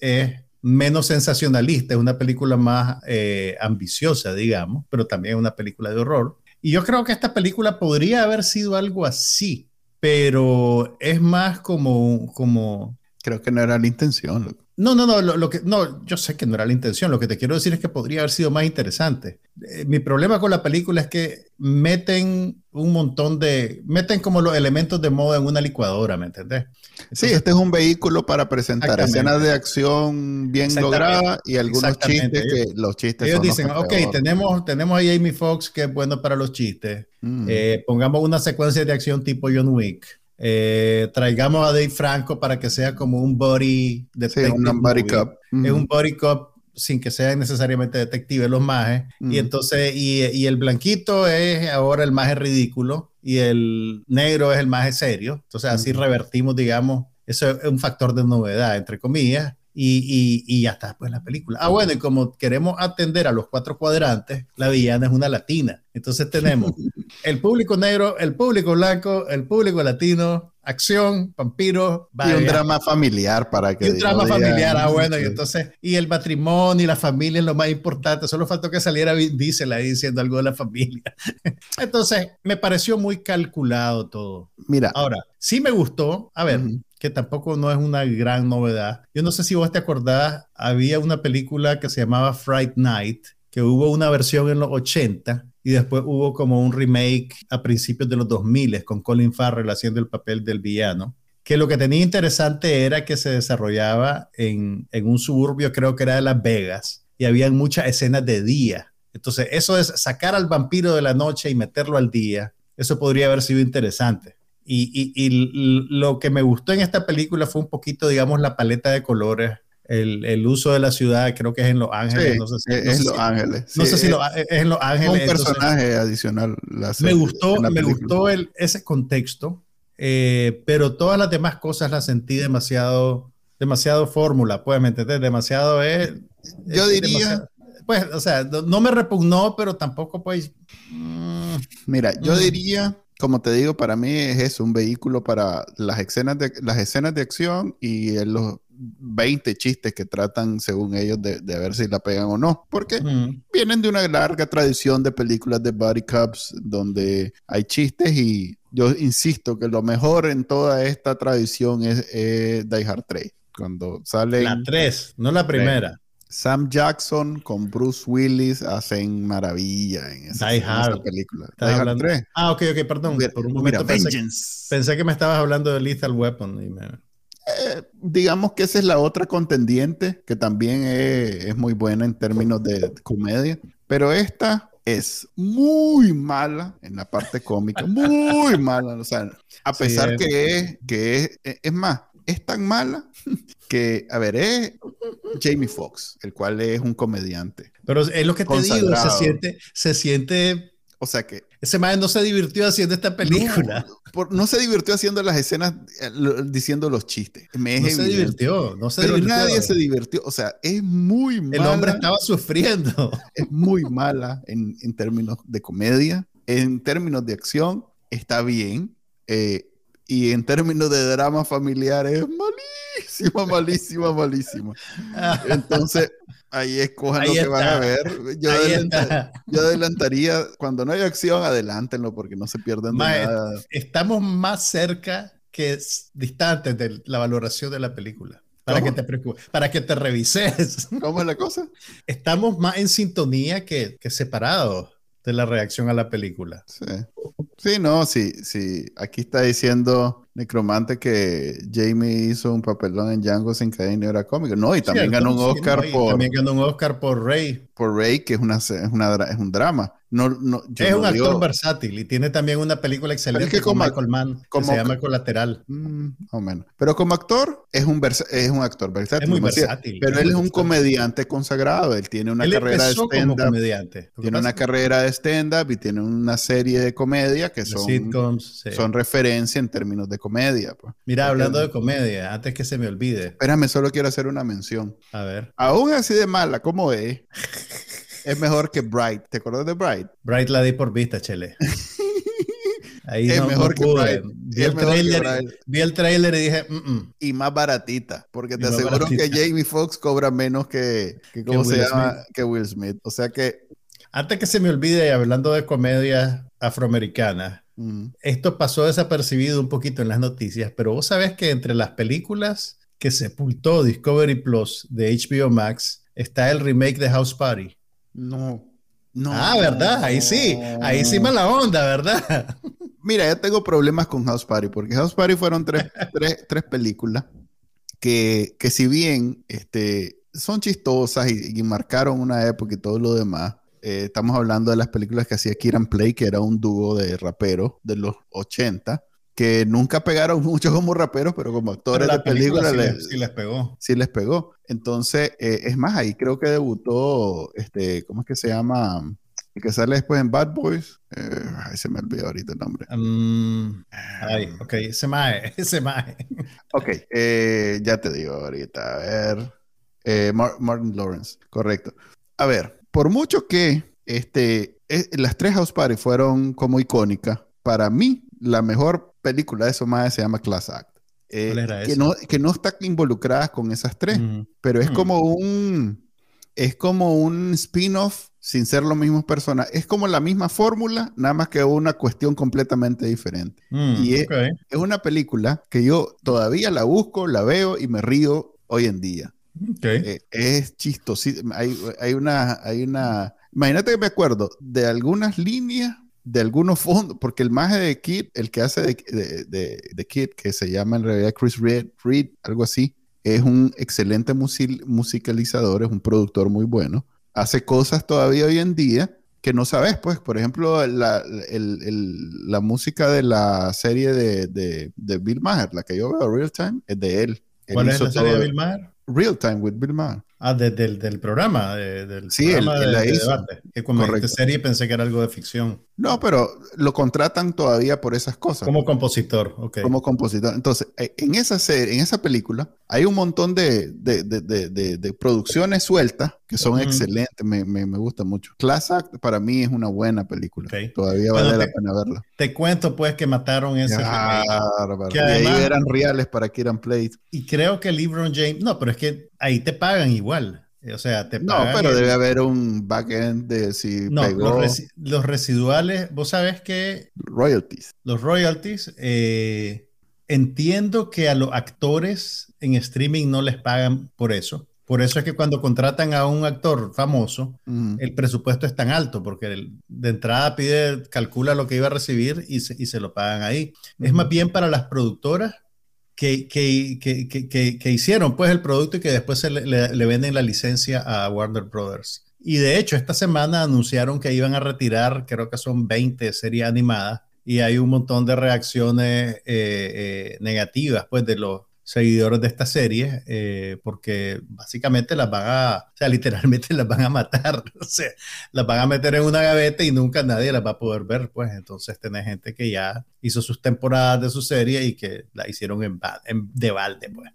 menos sensacionalista, es una película más eh, ambiciosa, digamos, pero también es una película de horror. Y yo creo que esta película podría haber sido algo así, pero es más como, como... Creo que no era la intención. No, no, no, lo, que, no, yo sé que no era la intención, lo que te quiero decir es que podría haber sido más interesante. Eh, mi problema con la película es que meten un montón de, meten como los elementos de moda en una licuadora, ¿me entendés? sí, este es un vehículo para presentar escenas de acción bien logradas y algunos chistes que los chistes Ellos dicen, ok, tenemos, tenemos a Amy Fox que es bueno para los chistes, mm. eh, pongamos una secuencia de acción tipo John Wick eh, traigamos a Dave Franco para que sea como un body detective. Sí, un body cop. Es un body cop sin que sea necesariamente detective los majes. Y entonces, y, y, el blanquito es ahora el maje ridículo y el negro es el maje serio. Entonces, así revertimos, digamos, eso es un factor de novedad, entre comillas. Y, y, y, ya está, pues la película. Ah, bueno, y como queremos atender a los cuatro cuadrantes, la villana es una latina. Entonces tenemos el público negro, el público blanco, el público latino, acción, vampiro. Y un drama familiar para que. Y un drama familiar, ah, bueno, y entonces, y el matrimonio y la familia es lo más importante. Solo faltó que saliera Diesel ahí diciendo algo de la familia. entonces, me pareció muy calculado todo. Mira. Ahora, sí me gustó. A ver, que tampoco no es una gran novedad. Yo no sé si vos te acordás, había una película que se llamaba Fright Night, que hubo una versión en los 80 y después hubo como un remake a principios de los 2000 con Colin Farrell haciendo el papel del villano. Que lo que tenía interesante era que se desarrollaba en, en un suburbio, creo que era de Las Vegas, y había muchas escenas de día. Entonces, eso es sacar al vampiro de la noche y meterlo al día. Eso podría haber sido interesante. Y, y, lo que me gustó en esta película fue un poquito, digamos, la paleta de colores, el, el uso de la ciudad, creo que es en Los Ángeles. no sé si, es en Los Ángeles. No sé si es, en Los Ángeles. Un personaje adicional. me gustó, me gustó el, ese contexto, eh, pero todas las demás cosas las sentí demasiado, demasiado fórmula, pues, ¿me entendés? Demasiado es... Yo diría... pues, o sea, no, me repugnó, pero tampoco, pues... Mm, Mira, yo mm. diría como te digo, para mí es eso, un vehículo para las escenas de, las escenas de acción y los 20 chistes que tratan, según ellos, de, ver si la pegan o no. Porque vienen de una larga tradición de películas de body cups donde hay chistes y yo insisto que lo mejor en toda esta tradición es, Die Hard 3. Cuando sale... La 3, no la primera. Sam Jackson con Bruce Willis hacen maravilla en esa, película. Ah, ok, ok, perdón. Por un momento pensé, que me estabas hablando de Lethal Weapon. Eh, digamos que esa es la otra contendiente que también es, muy buena en términos de comedia. Pero esta es muy mala en la parte cómica, muy mala. O sea, a pesar que, es, que es, es más, es tan mala que, a ver, es Jamie Foxx, el cual es un comediante. Pero es lo que te digo, se siente, se siente O sea que. Ese man no se divirtió haciendo esta película. No, no se divirtió haciendo las escenas, eh, diciendo los chistes. Me no se divirtió, no se Pero divirtió. nadie se divirtió. O sea, es muy mala. El hombre estaba sufriendo. Es muy mala en, en términos de comedia. En términos de acción, está bien. Eh, y en términos de drama familiar, es malísima, malísima, malísima. Entonces, ahí escojan ahí lo que van a ver. Yo, yo, adelantaría, cuando no hay acción, adelántenlo porque no se pierden de nada. Estamos más cerca que distantes de la valoración de la película. Para que, te para que te revises. ¿Cómo es la cosa? Estamos más en sintonía que, que separados de la reacción a la película. Sí. Sí, no, sí, sí. Aquí está diciendo Necromante que Jamie hizo un papelón en Django sin cadena y era cómico. No, y también ganó un Oscar por. También ganó un Oscar por Ray. Ray, que es, una, es, una, es un drama. No, no, es un actor versátil y tiene también una película excelente que con Michael Mann que se llama Colateral. Mm, o menos. Pero como actor, es un, es un actor versátil. Es muy versátil. Pero él es un comediante consagrado. Él tiene una carrera de stand-up. Tiene una carrera de stand-up y tiene una serie de comedia que son, sitcoms, sí. son referencia en términos de comedia. Pues. Mira, hablando de comedia, antes que se me olvide. Espérame, solo quiero hacer una mención. A ver. Aún así de mala como es, es mejor que Bright. ¿Te acuerdas de Bright? Bright la di por vista, Chele. Ahí es no, mejor no que Bright. Vi, el trailer, vi el trailer y dije, mm -mm. y más baratita, porque te aseguro baratita. que Jamie Foxx cobra menos que, que ¿cómo se Will llama? Smith. Que Will Smith. O sea que. Antes que se me olvide, hablando de comedia afroamericana, mm. esto pasó desapercibido un poquito en las noticias, pero vos sabés que entre las películas que sepultó Discovery Plus de HBO Max está el remake de House Party. No. No. Ah, ¿verdad? Ahí sí. Ahí sí mala onda, ¿verdad? Mira, yo tengo problemas con House Party, porque House Party fueron tres, tres, tres películas que, que, si bien este, son chistosas y, y, marcaron una época y todo lo demás, eh, estamos hablando de las películas que hacía Kieran Play, que era un dúo de raperos de los 80, que nunca pegaron mucho como raperos, pero como actores pero de películas película les, sí, les pegó. Sí les pegó. Entonces, eh, es más, ahí creo que debutó, este, ¿cómo es que se llama? El que sale después en Bad Boys. Eh, ay, se me olvidó ahorita el nombre. Um, ay, ok, ese mae, ese mae. Ok, eh, ya te digo ahorita. A ver. Eh, Mar Martin Lawrence, correcto. A ver, por mucho que este, las tres House Party fueron como icónicas, para mí, la mejor película de esos más se llama Class Act. Eh, que, no, que no está involucrada con esas tres, mm. pero es mm. como un es como un spin-off sin ser los mismos personas. Es como la misma fórmula, nada más que una cuestión completamente diferente. Mm, y es, okay. es, una película que yo todavía la busco, la veo y me río hoy en día. Okay. Eh, es chistosísimo. Hay, hay, una, hay una... Imagínate que me acuerdo de algunas líneas de algunos fondos, porque el maje de Kid, el que hace de, de, de, de, Kid, que se llama en realidad Chris Reed, Reed, algo así, es un excelente music musicalizador, es un productor muy bueno, hace cosas todavía hoy en día que no sabes, pues, por ejemplo, la, el, el, la música de la serie de, de, Bill Maher, la que yo veo, Real Time, es de él. él ¿Cuál es la serie de Bill Maher? Real Time with Bill Maher. Ah, de, de, del programa, del sí, programa él de, de debate. Que como serie pensé que era algo de ficción. No, pero lo contratan todavía por esas cosas. Como compositor, ok. Como compositor. Entonces, en esa serie, en esa película, hay un montón de, de, de, de producciones sueltas que son uh -huh. excelentes, me, me, me, gusta mucho. Class Act para mí es una buena película. Okay. Todavía bueno, vale te, la pena verla. Te cuento pues que mataron ese claro, que además, ahí eran reales para Kieran Plate. Y creo que LeBron James, no, pero es que ahí te pagan igual. O sea, te No, pero debe haber un backend de si no, pegó. Los, resi los, residuales, vos sabes que. Royalties. Los royalties, eh, entiendo que a los actores en streaming no les pagan por eso. Por eso es que cuando contratan a un actor famoso, uh -huh. el presupuesto es tan alto, porque el, de entrada pide, calcula lo que iba a recibir y se, y se lo pagan ahí. Uh -huh. Es más bien para las productoras que, que, que, que, hicieron pues el producto y que después se le, le, venden la licencia a Warner Brothers. Y de hecho, esta semana anunciaron que iban a retirar, creo que son 20 series animadas, y hay un montón de reacciones eh, eh, negativas pues de los seguidores de esta serie, eh, porque básicamente las van a, o sea, literalmente las van a matar, o sea, las van a meter en una gaveta y nunca nadie las va a poder ver, pues entonces tenés gente que ya hizo sus temporadas de su serie y que la hicieron en, de balde, pues.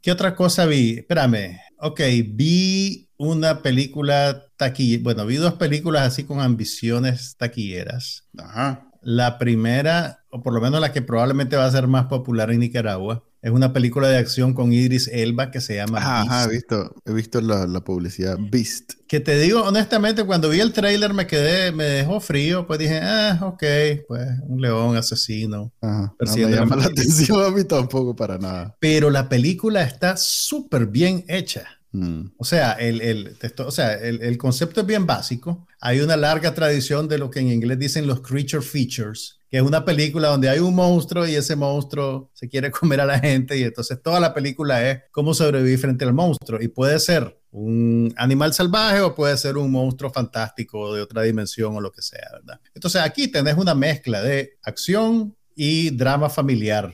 ¿Qué otra cosa vi? Espérame, ok, vi una película taquillera, bueno, vi dos películas así con ambiciones taquilleras. Ajá. La primera, o por lo menos la que probablemente va a ser más popular en Nicaragua, es una película de acción con Idris Elba que se llama Ajá, he visto, he visto la, publicidad Beast. Que te digo, honestamente, cuando vi el tráiler me quedé, me dejó frío, pues dije, ah, ok, pues un león asesino. Ajá, no me llama la atención a mí tampoco para nada. Pero la película está súper bien hecha. Mm. O sea, el, el, o sea el, el, concepto es bien básico. Hay una larga tradición de lo que en inglés dicen los creature features, que es una película donde hay un monstruo y ese monstruo se quiere comer a la gente y entonces toda la película es cómo sobrevivir frente al monstruo. Y puede ser un animal salvaje o puede ser un monstruo fantástico de otra dimensión o lo que sea, ¿verdad? Entonces aquí tenés una mezcla de acción y drama familiar.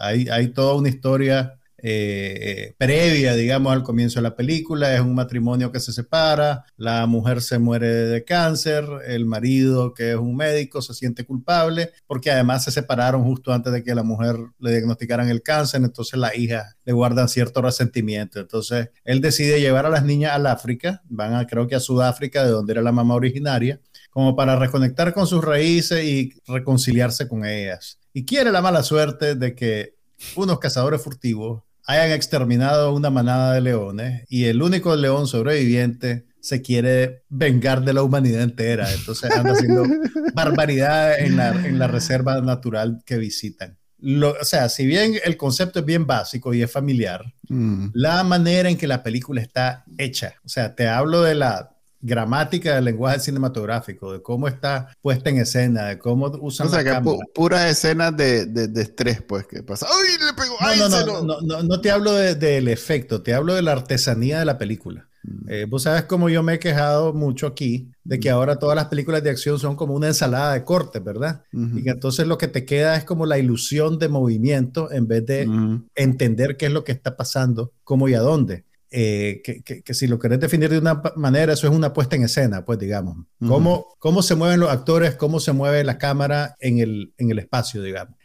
hay, hay toda una historia eh, previa, digamos, al comienzo de la película. Es un matrimonio que se separa, la mujer se muere de cáncer, el marido, que es un médico, se siente culpable, porque además se separaron justo antes de que la mujer le diagnosticaran el cáncer, entonces la hija le guardan cierto resentimiento. Entonces él decide llevar a las niñas al África, van a creo que a Sudáfrica, de donde era la mamá originaria, como para reconectar con sus raíces y reconciliarse con ellas. Y quiere la mala suerte de que unos cazadores furtivos hayan exterminado una manada de leones y el único león sobreviviente se quiere vengar de la humanidad entera. Entonces anda haciendo barbaridad en la, en la reserva natural que visitan. o sea, si bien el concepto es bien básico y es familiar, mm. la manera en que la película está hecha, o sea, te hablo de la gramática del lenguaje cinematográfico, de cómo está puesta en escena, de cómo usan o sea, que puras escenas de, de, estrés, pues, que pasa. ¡Ay, le pegó! No, no, no, no, no, te hablo del efecto, te hablo de la artesanía de la película. Mm. Eh, vos sabes cómo yo me he quejado mucho aquí de que mm. ahora todas las películas de acción son como una ensalada de cortes, ¿verdad? Y que entonces lo que te queda es como la ilusión de movimiento en vez de entender qué es lo que está pasando, cómo y a dónde. Eh, que, si lo querés definir de una manera, eso es una puesta en escena, pues digamos. cómo, cómo se mueven los actores, cómo se mueve la cámara en el, en el espacio, digamos.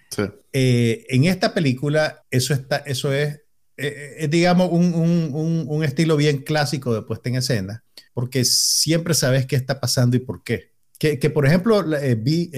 Eh, en esta película, eso, está, eso es, eh, digamos, un, un, un, estilo bien clásico de puesta en escena, porque siempre sabes qué está pasando y por qué. Que, que por ejemplo, vi,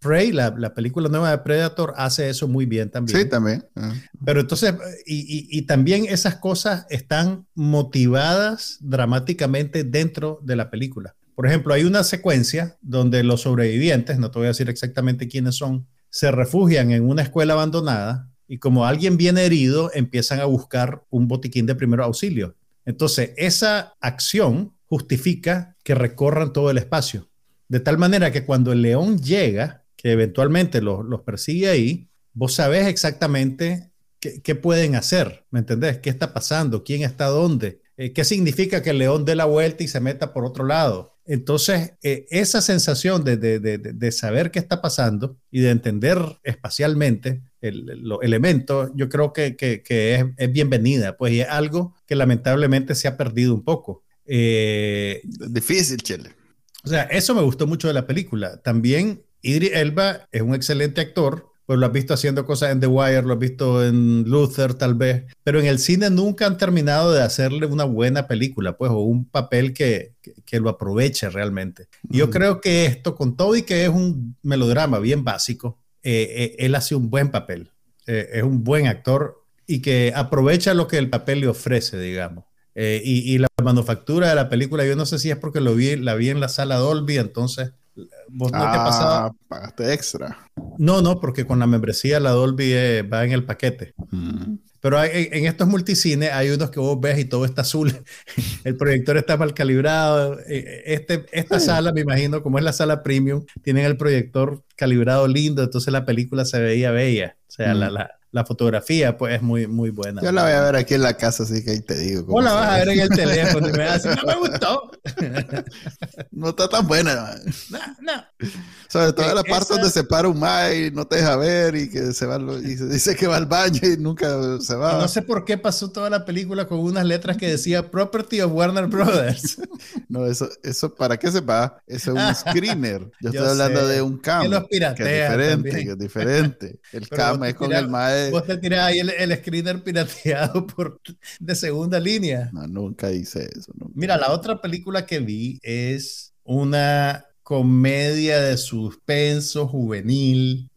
Prey, la, la, película nueva de Predator, hace eso muy bien también. Sí, también. Ah. Pero entonces, y, y, también esas cosas están motivadas dramáticamente dentro de la película. Por ejemplo, hay una secuencia donde los sobrevivientes, no te voy a decir exactamente quiénes son, se refugian en una escuela abandonada y como alguien viene herido, empiezan a buscar un botiquín de primer auxilio. Entonces, esa acción justifica que recorran todo el espacio. De tal manera que cuando el león llega, que eventualmente los, persigue ahí, vos sabés exactamente qué, qué, pueden hacer, ¿me entendés? ¿Qué está pasando? ¿Quién está dónde? Eh, ¿Qué significa que el león dé la vuelta y se meta por otro lado? Entonces, eh, esa sensación de, de, de, de, saber qué está pasando y de entender espacialmente los elementos, yo creo que, que, que es, es, bienvenida, pues y es algo que lamentablemente se ha perdido un poco. Eh, Difícil, Chile. O sea, eso me gustó mucho de la película. También Idris Elba es un excelente actor, pues lo has visto haciendo cosas en The Wire, lo has visto en Luther tal vez, pero en el cine nunca han terminado de hacerle una buena película, pues, o un papel que, que, lo aproveche realmente. Yo creo que esto, con todo y que es un melodrama bien básico, eh, eh, él hace un buen papel, eh, es un buen actor y que aprovecha lo que el papel le ofrece, digamos. Y, y, la manufactura de la película, yo no sé si es porque lo vi, la vi en la sala Dolby, entonces ¿Vos no te ha pasado? Pagaste extra. No, no, porque con la membresía la Dolby eh, va en el paquete. Mm. Pero hay, en estos multicines hay unos que vos ves y todo está azul. El proyector está mal calibrado. E, e, este, esta sala, me imagino, como es la sala premium, tienen el proyector calibrado lindo, entonces la película se veía bella. O sea, mm. la, la fotografía pues es muy, muy buena. Yo la voy a ver aquí en la casa, así que ahí te digo. O la vas a ver en el teléfono y me vas a decir, no me gustó. no está tan buena. No, no, Sobre todo la parte donde se para un mae y no te deja ver y que se va y se dice que va al baño y nunca se va. no sé por qué pasó toda la película con unas letras que decía Property of Warner Brothers. no, eso, eso para qué se va, eso es un screener. Yo, estoy hablando de un cam. Que, que es diferente, que es diferente. El cam es con el mae. Vos te tirás ahí el, screener pirateado por, de segunda línea. No, nunca hice eso. Mira, la otra película que vi es una comedia de suspenso juvenil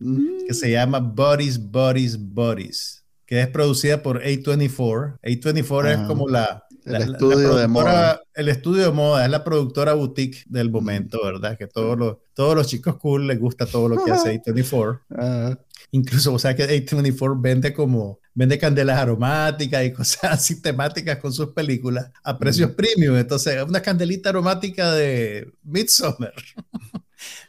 que se llama Buddies, Buddies, Buddies, que es producida por A24. A24 es ah, como la, el estudio de moda. El estudio de moda es la productora boutique del momento, ¿verdad? Que todos los, todos los chicos cool les gusta todo lo que hace A24. Incluso, o sea, que A24 vende como, vende candelas aromáticas y cosas así temáticas con sus películas a precios premium. Entonces, una candelita aromática de Midsummer,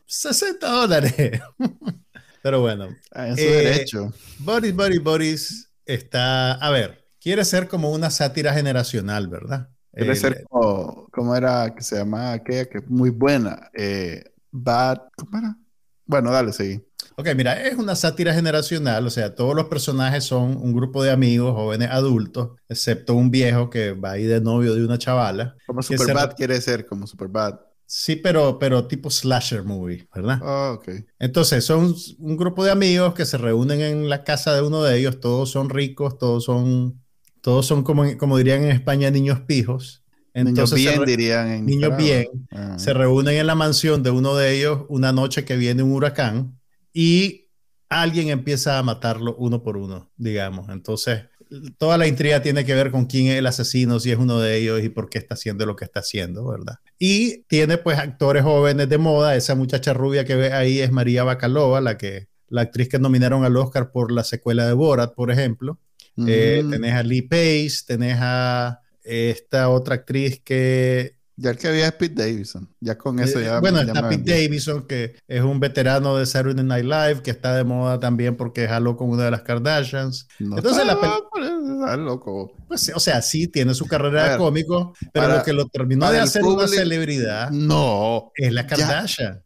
60 dólares. Pero bueno. Ah, su derecho. Boris, Boris, Boris está, a ver, quiere ser como una sátira generacional, ¿verdad? Quiere ser como, como, era que se llamaba aquella que es muy buena. Eh, Bad, ¿cómo era? Bueno, dale, seguí. Ok, mira, es una sátira generacional, o sea, todos los personajes son un grupo de amigos, jóvenes adultos, excepto un viejo que va ahí de novio de una chavala. Como Superbad quiere ser, como Superbad. Sí, pero, pero tipo slasher movie, ¿verdad? Ah, ok. Entonces, son un grupo de amigos que se reúnen en la casa de uno de ellos, todos son ricos, todos son, todos son como, como dirían en España, niños pijos. Entonces, niños bien, dirían. En niños bien. Ah. Se reúnen en la mansión de uno de ellos una noche que viene un huracán y alguien empieza a matarlo uno por uno, digamos. Entonces, toda la intriga tiene que ver con quién es el asesino, si es uno de ellos y por qué está haciendo lo que está haciendo, ¿verdad? Y tiene pues actores jóvenes de moda, esa muchacha rubia que ve ahí es María Bacalova, la que la actriz que nominaron al Oscar por la secuela de Borat, por ejemplo. Eh, mm. tenés a Lee Pace, tenés a esta otra actriz que ya el que había es Pete Davidson. Ya con eso eh, ya. Bueno, está Pete Davidson, que es un veterano de Saturday Night Live, que está de moda también porque jaló con una de las Kardashians. Entonces la película. loco. Pues, o sea, sí, tiene su carrera de cómico, pero lo que lo terminó de hacer una celebridad. No. Es la Kardashian.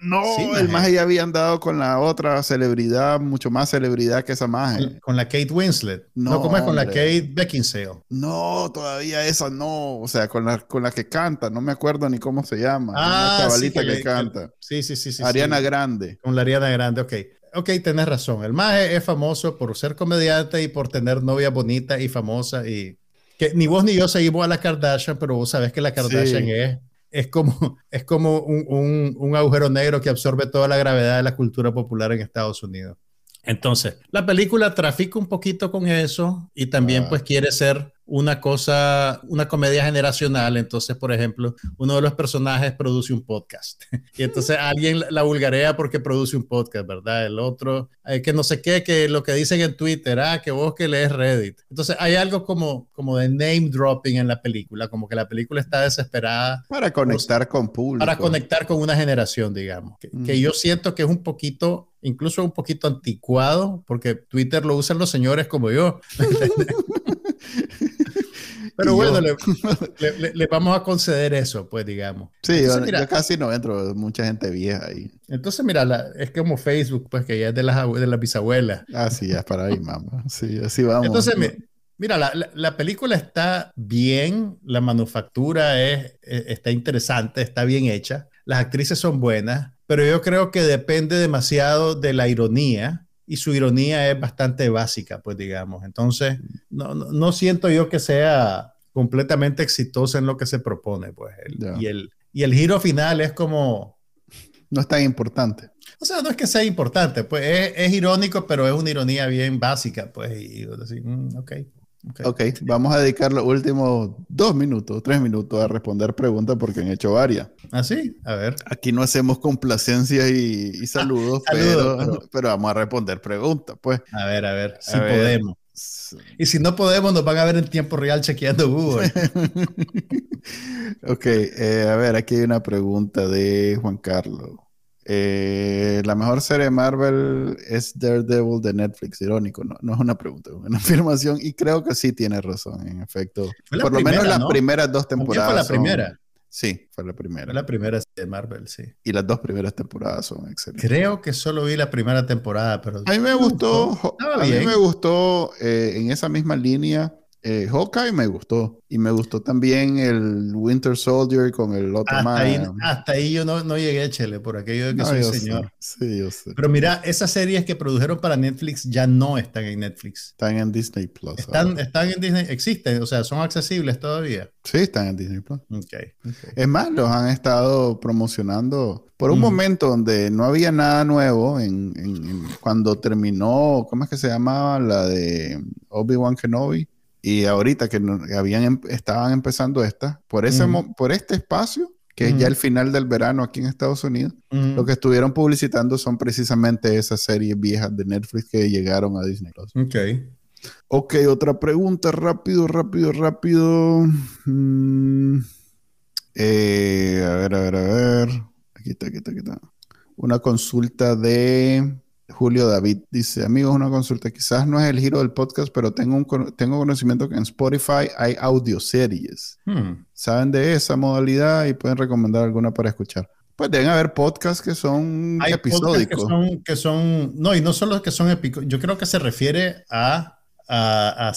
No, el maje ya había andado con la otra celebridad, mucho más celebridad que esa maje. Con la Kate Winslet. No, no ¿cómo es con la Kate Beckinsale? No, todavía esa no. O sea, con la, con la que canta, no me acuerdo ni cómo se llama. Ah, la chavalita que, canta. sí, sí, sí, sí. Ariana Grande. Con la Ariana Grande, ok. Ok, tenés razón. El maje es famoso por ser comediante y por tener novia bonita y famosa y que ni vos ni yo seguimos a la Kardashian, pero vos sabés que la Kardashian es es como, es como un, un, agujero negro que absorbe toda la gravedad de la cultura popular en Estados Unidos. Entonces, la película trafica un poquito con eso y también ah. pues quiere ser una cosa, una comedia generacional. Entonces, por ejemplo, uno de los personajes produce un podcast y entonces alguien la vulgarea porque produce un podcast, ¿verdad? El otro, eh, que no sé qué, que lo que dicen en Twitter, ah, que vos que lees Reddit. Entonces, hay algo como, como de name dropping en la película, como que la película está desesperada. Para conectar con público. Para conectar con una generación, digamos. Que, que yo siento que es un poquito incluso un poquito anticuado, porque Twitter lo usan los señores como yo. Pero bueno, le, vamos a conceder eso, pues digamos. Sí, yo, casi no entro, mucha gente vieja ahí. Entonces, mira, es como Facebook, pues que ya es de las, de las bisabuelas. Ah, sí, ya es para ahí, mamá. Sí, así vamos. Entonces, mira, la, la, película está bien, la manufactura es, e, está interesante, está bien hecha, las actrices son buenas, pero yo creo que depende demasiado de la ironía y su ironía es bastante básica, pues digamos. Entonces, no, no, siento yo que sea completamente exitosa en lo que se propone, pues. y, el, y el giro final es como... No es tan importante. O sea, no es que sea importante, pues es, es irónico, pero es una ironía bien básica, pues. Y así, mm, ok. Okay. ok, vamos a dedicar los últimos dos minutos, tres minutos a responder preguntas porque han hecho varias. ¿Ah, sí? A ver. Aquí no hacemos complacencia y, saludos, pero, pero, vamos a responder preguntas, pues. A ver, a ver, si podemos. Y si no podemos, nos van a ver en tiempo real chequeando Google. ok, eh, a ver, aquí hay una pregunta de Juan Carlos. Eh, la mejor serie de Marvel es Daredevil de Netflix, irónico, no, no es una pregunta, es una afirmación y creo que sí tiene razón, en efecto. Por lo menos las primeras dos temporadas. fue la primera? Sí, fue la primera. Fue la primera de Marvel, sí. Y las dos primeras temporadas son excelentes. Creo que solo vi la primera temporada, pero... A mí me gustó, a mí me gustó eh, en esa misma línea eh, Hawkeye me gustó. Y me gustó también el Winter Soldier con el otro hasta Ahí, hasta ahí yo no, no llegué, Chele, por aquello de que soy señor. Sí, yo sé. Pero mira, esas series que produjeron para Netflix ya no están en Netflix. Están en Disney Plus. Están, están en Disney, existen, o sea, son accesibles todavía. Sí, están en Disney Plus. Okay, Es más, los han estado promocionando por un momento donde no había nada nuevo, en, en, cuando terminó, ¿cómo es que se llamaba? La de Obi-Wan Kenobi. Y ahorita que habían, em, estaban empezando esta, por, ese, por este espacio, que es ya el final del verano aquí en Estados Unidos, lo que estuvieron publicitando son precisamente esas series viejas de Netflix que llegaron a Disney Plus. Ok. Ok, otra pregunta, rápido, rápido, rápido. Mm, eh, a ver, a ver, a ver. Aquí está, aquí está, aquí está. Una consulta de Julio David dice, amigos, una consulta. Quizás no es el giro del podcast, pero tengo, un, tengo conocimiento que en Spotify hay audioseries. Hmm. ¿Saben de esa modalidad y pueden recomendar alguna para escuchar? Pues deben haber podcasts que son episódicos. Que son, que son, no, y no solo que son épicos. Yo creo que se refiere a, a,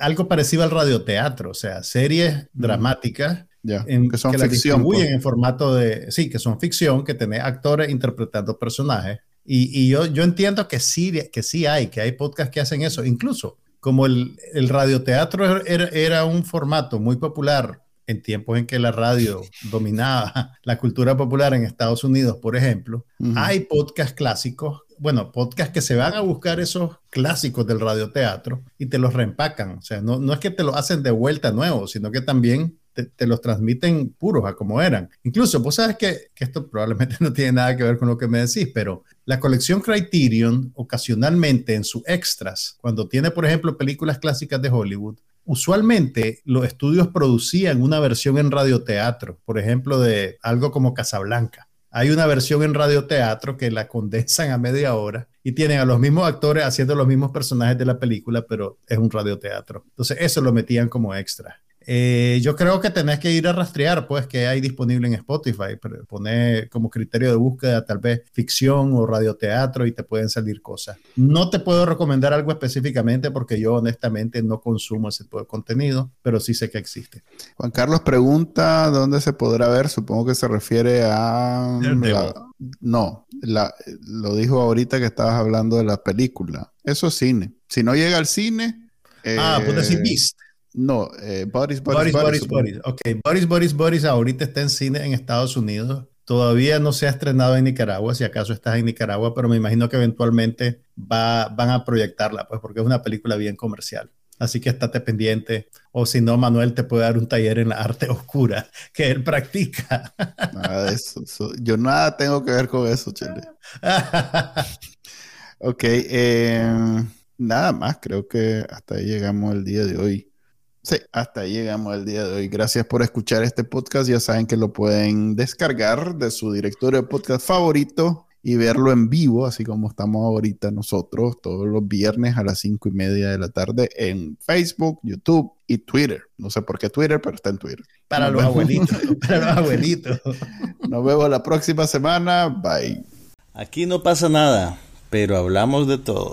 algo parecido al radioteatro, o sea, series mm. dramáticas. que son ficción. Pues. en formato de, sí, que son ficción, que tiene actores interpretando personajes y, yo, yo entiendo que sí, que sí hay, que hay podcasts que hacen eso. Incluso como el, el radioteatro era, era, un formato muy popular en tiempos en que la radio dominaba la cultura popular en Estados Unidos, por ejemplo, hay podcasts clásicos, bueno, podcasts que se van a buscar esos clásicos del radioteatro y te los reempacan. O sea, no, no es que te lo hacen de vuelta nuevo, sino que también te, los transmiten puros a como eran. Incluso, vos sabes que, esto probablemente no tiene nada que ver con lo que me decís, pero la colección Criterion ocasionalmente en sus extras, cuando tiene, por ejemplo, películas clásicas de Hollywood, usualmente los estudios producían una versión en radioteatro, por ejemplo, de algo como Casablanca. Hay una versión en radioteatro que la condensan a media hora y tienen a los mismos actores haciendo los mismos personajes de la película, pero es un radioteatro. Entonces eso lo metían como extra. Eh, yo creo que tenés que ir a rastrear, pues, que hay disponible en Spotify. Poner como criterio de búsqueda tal vez ficción o radioteatro y te pueden salir cosas. No te puedo recomendar algo específicamente porque yo honestamente no consumo ese tipo de contenido, pero sí sé que existe. Juan Carlos pregunta dónde se podrá ver. Supongo que se refiere a... no, lo dijo ahorita que estabas hablando de la película. Eso es cine. Si no llega al cine... ah, pues decir Beast. No, eh, Boris, Boris, Boris, Boris, Ok, Boris, Boris, Boris ahorita está en cine en Estados Unidos. Todavía no se ha estrenado en Nicaragua, si acaso estás en Nicaragua, pero me imagino que eventualmente va, van a proyectarla, pues porque es una película bien comercial. Así que estate pendiente. O si no, Manuel te puede dar un taller en la arte oscura que él practica. Nada de eso. Yo nada tengo que ver con eso, Chile. ok. Eh, nada más. Creo que hasta ahí llegamos el día de hoy. Sí, hasta ahí llegamos el día de hoy. Gracias por escuchar este podcast. Ya saben que lo pueden descargar de su directorio de podcast favorito y verlo en vivo, así como estamos ahorita nosotros, todos los viernes a las cinco y media de la tarde en Facebook, YouTube y Twitter. No sé por qué Twitter, pero está en Twitter. Para los abuelitos, para los abuelitos. Nos vemos la próxima semana. Bye. Aquí no pasa nada, pero hablamos de todo.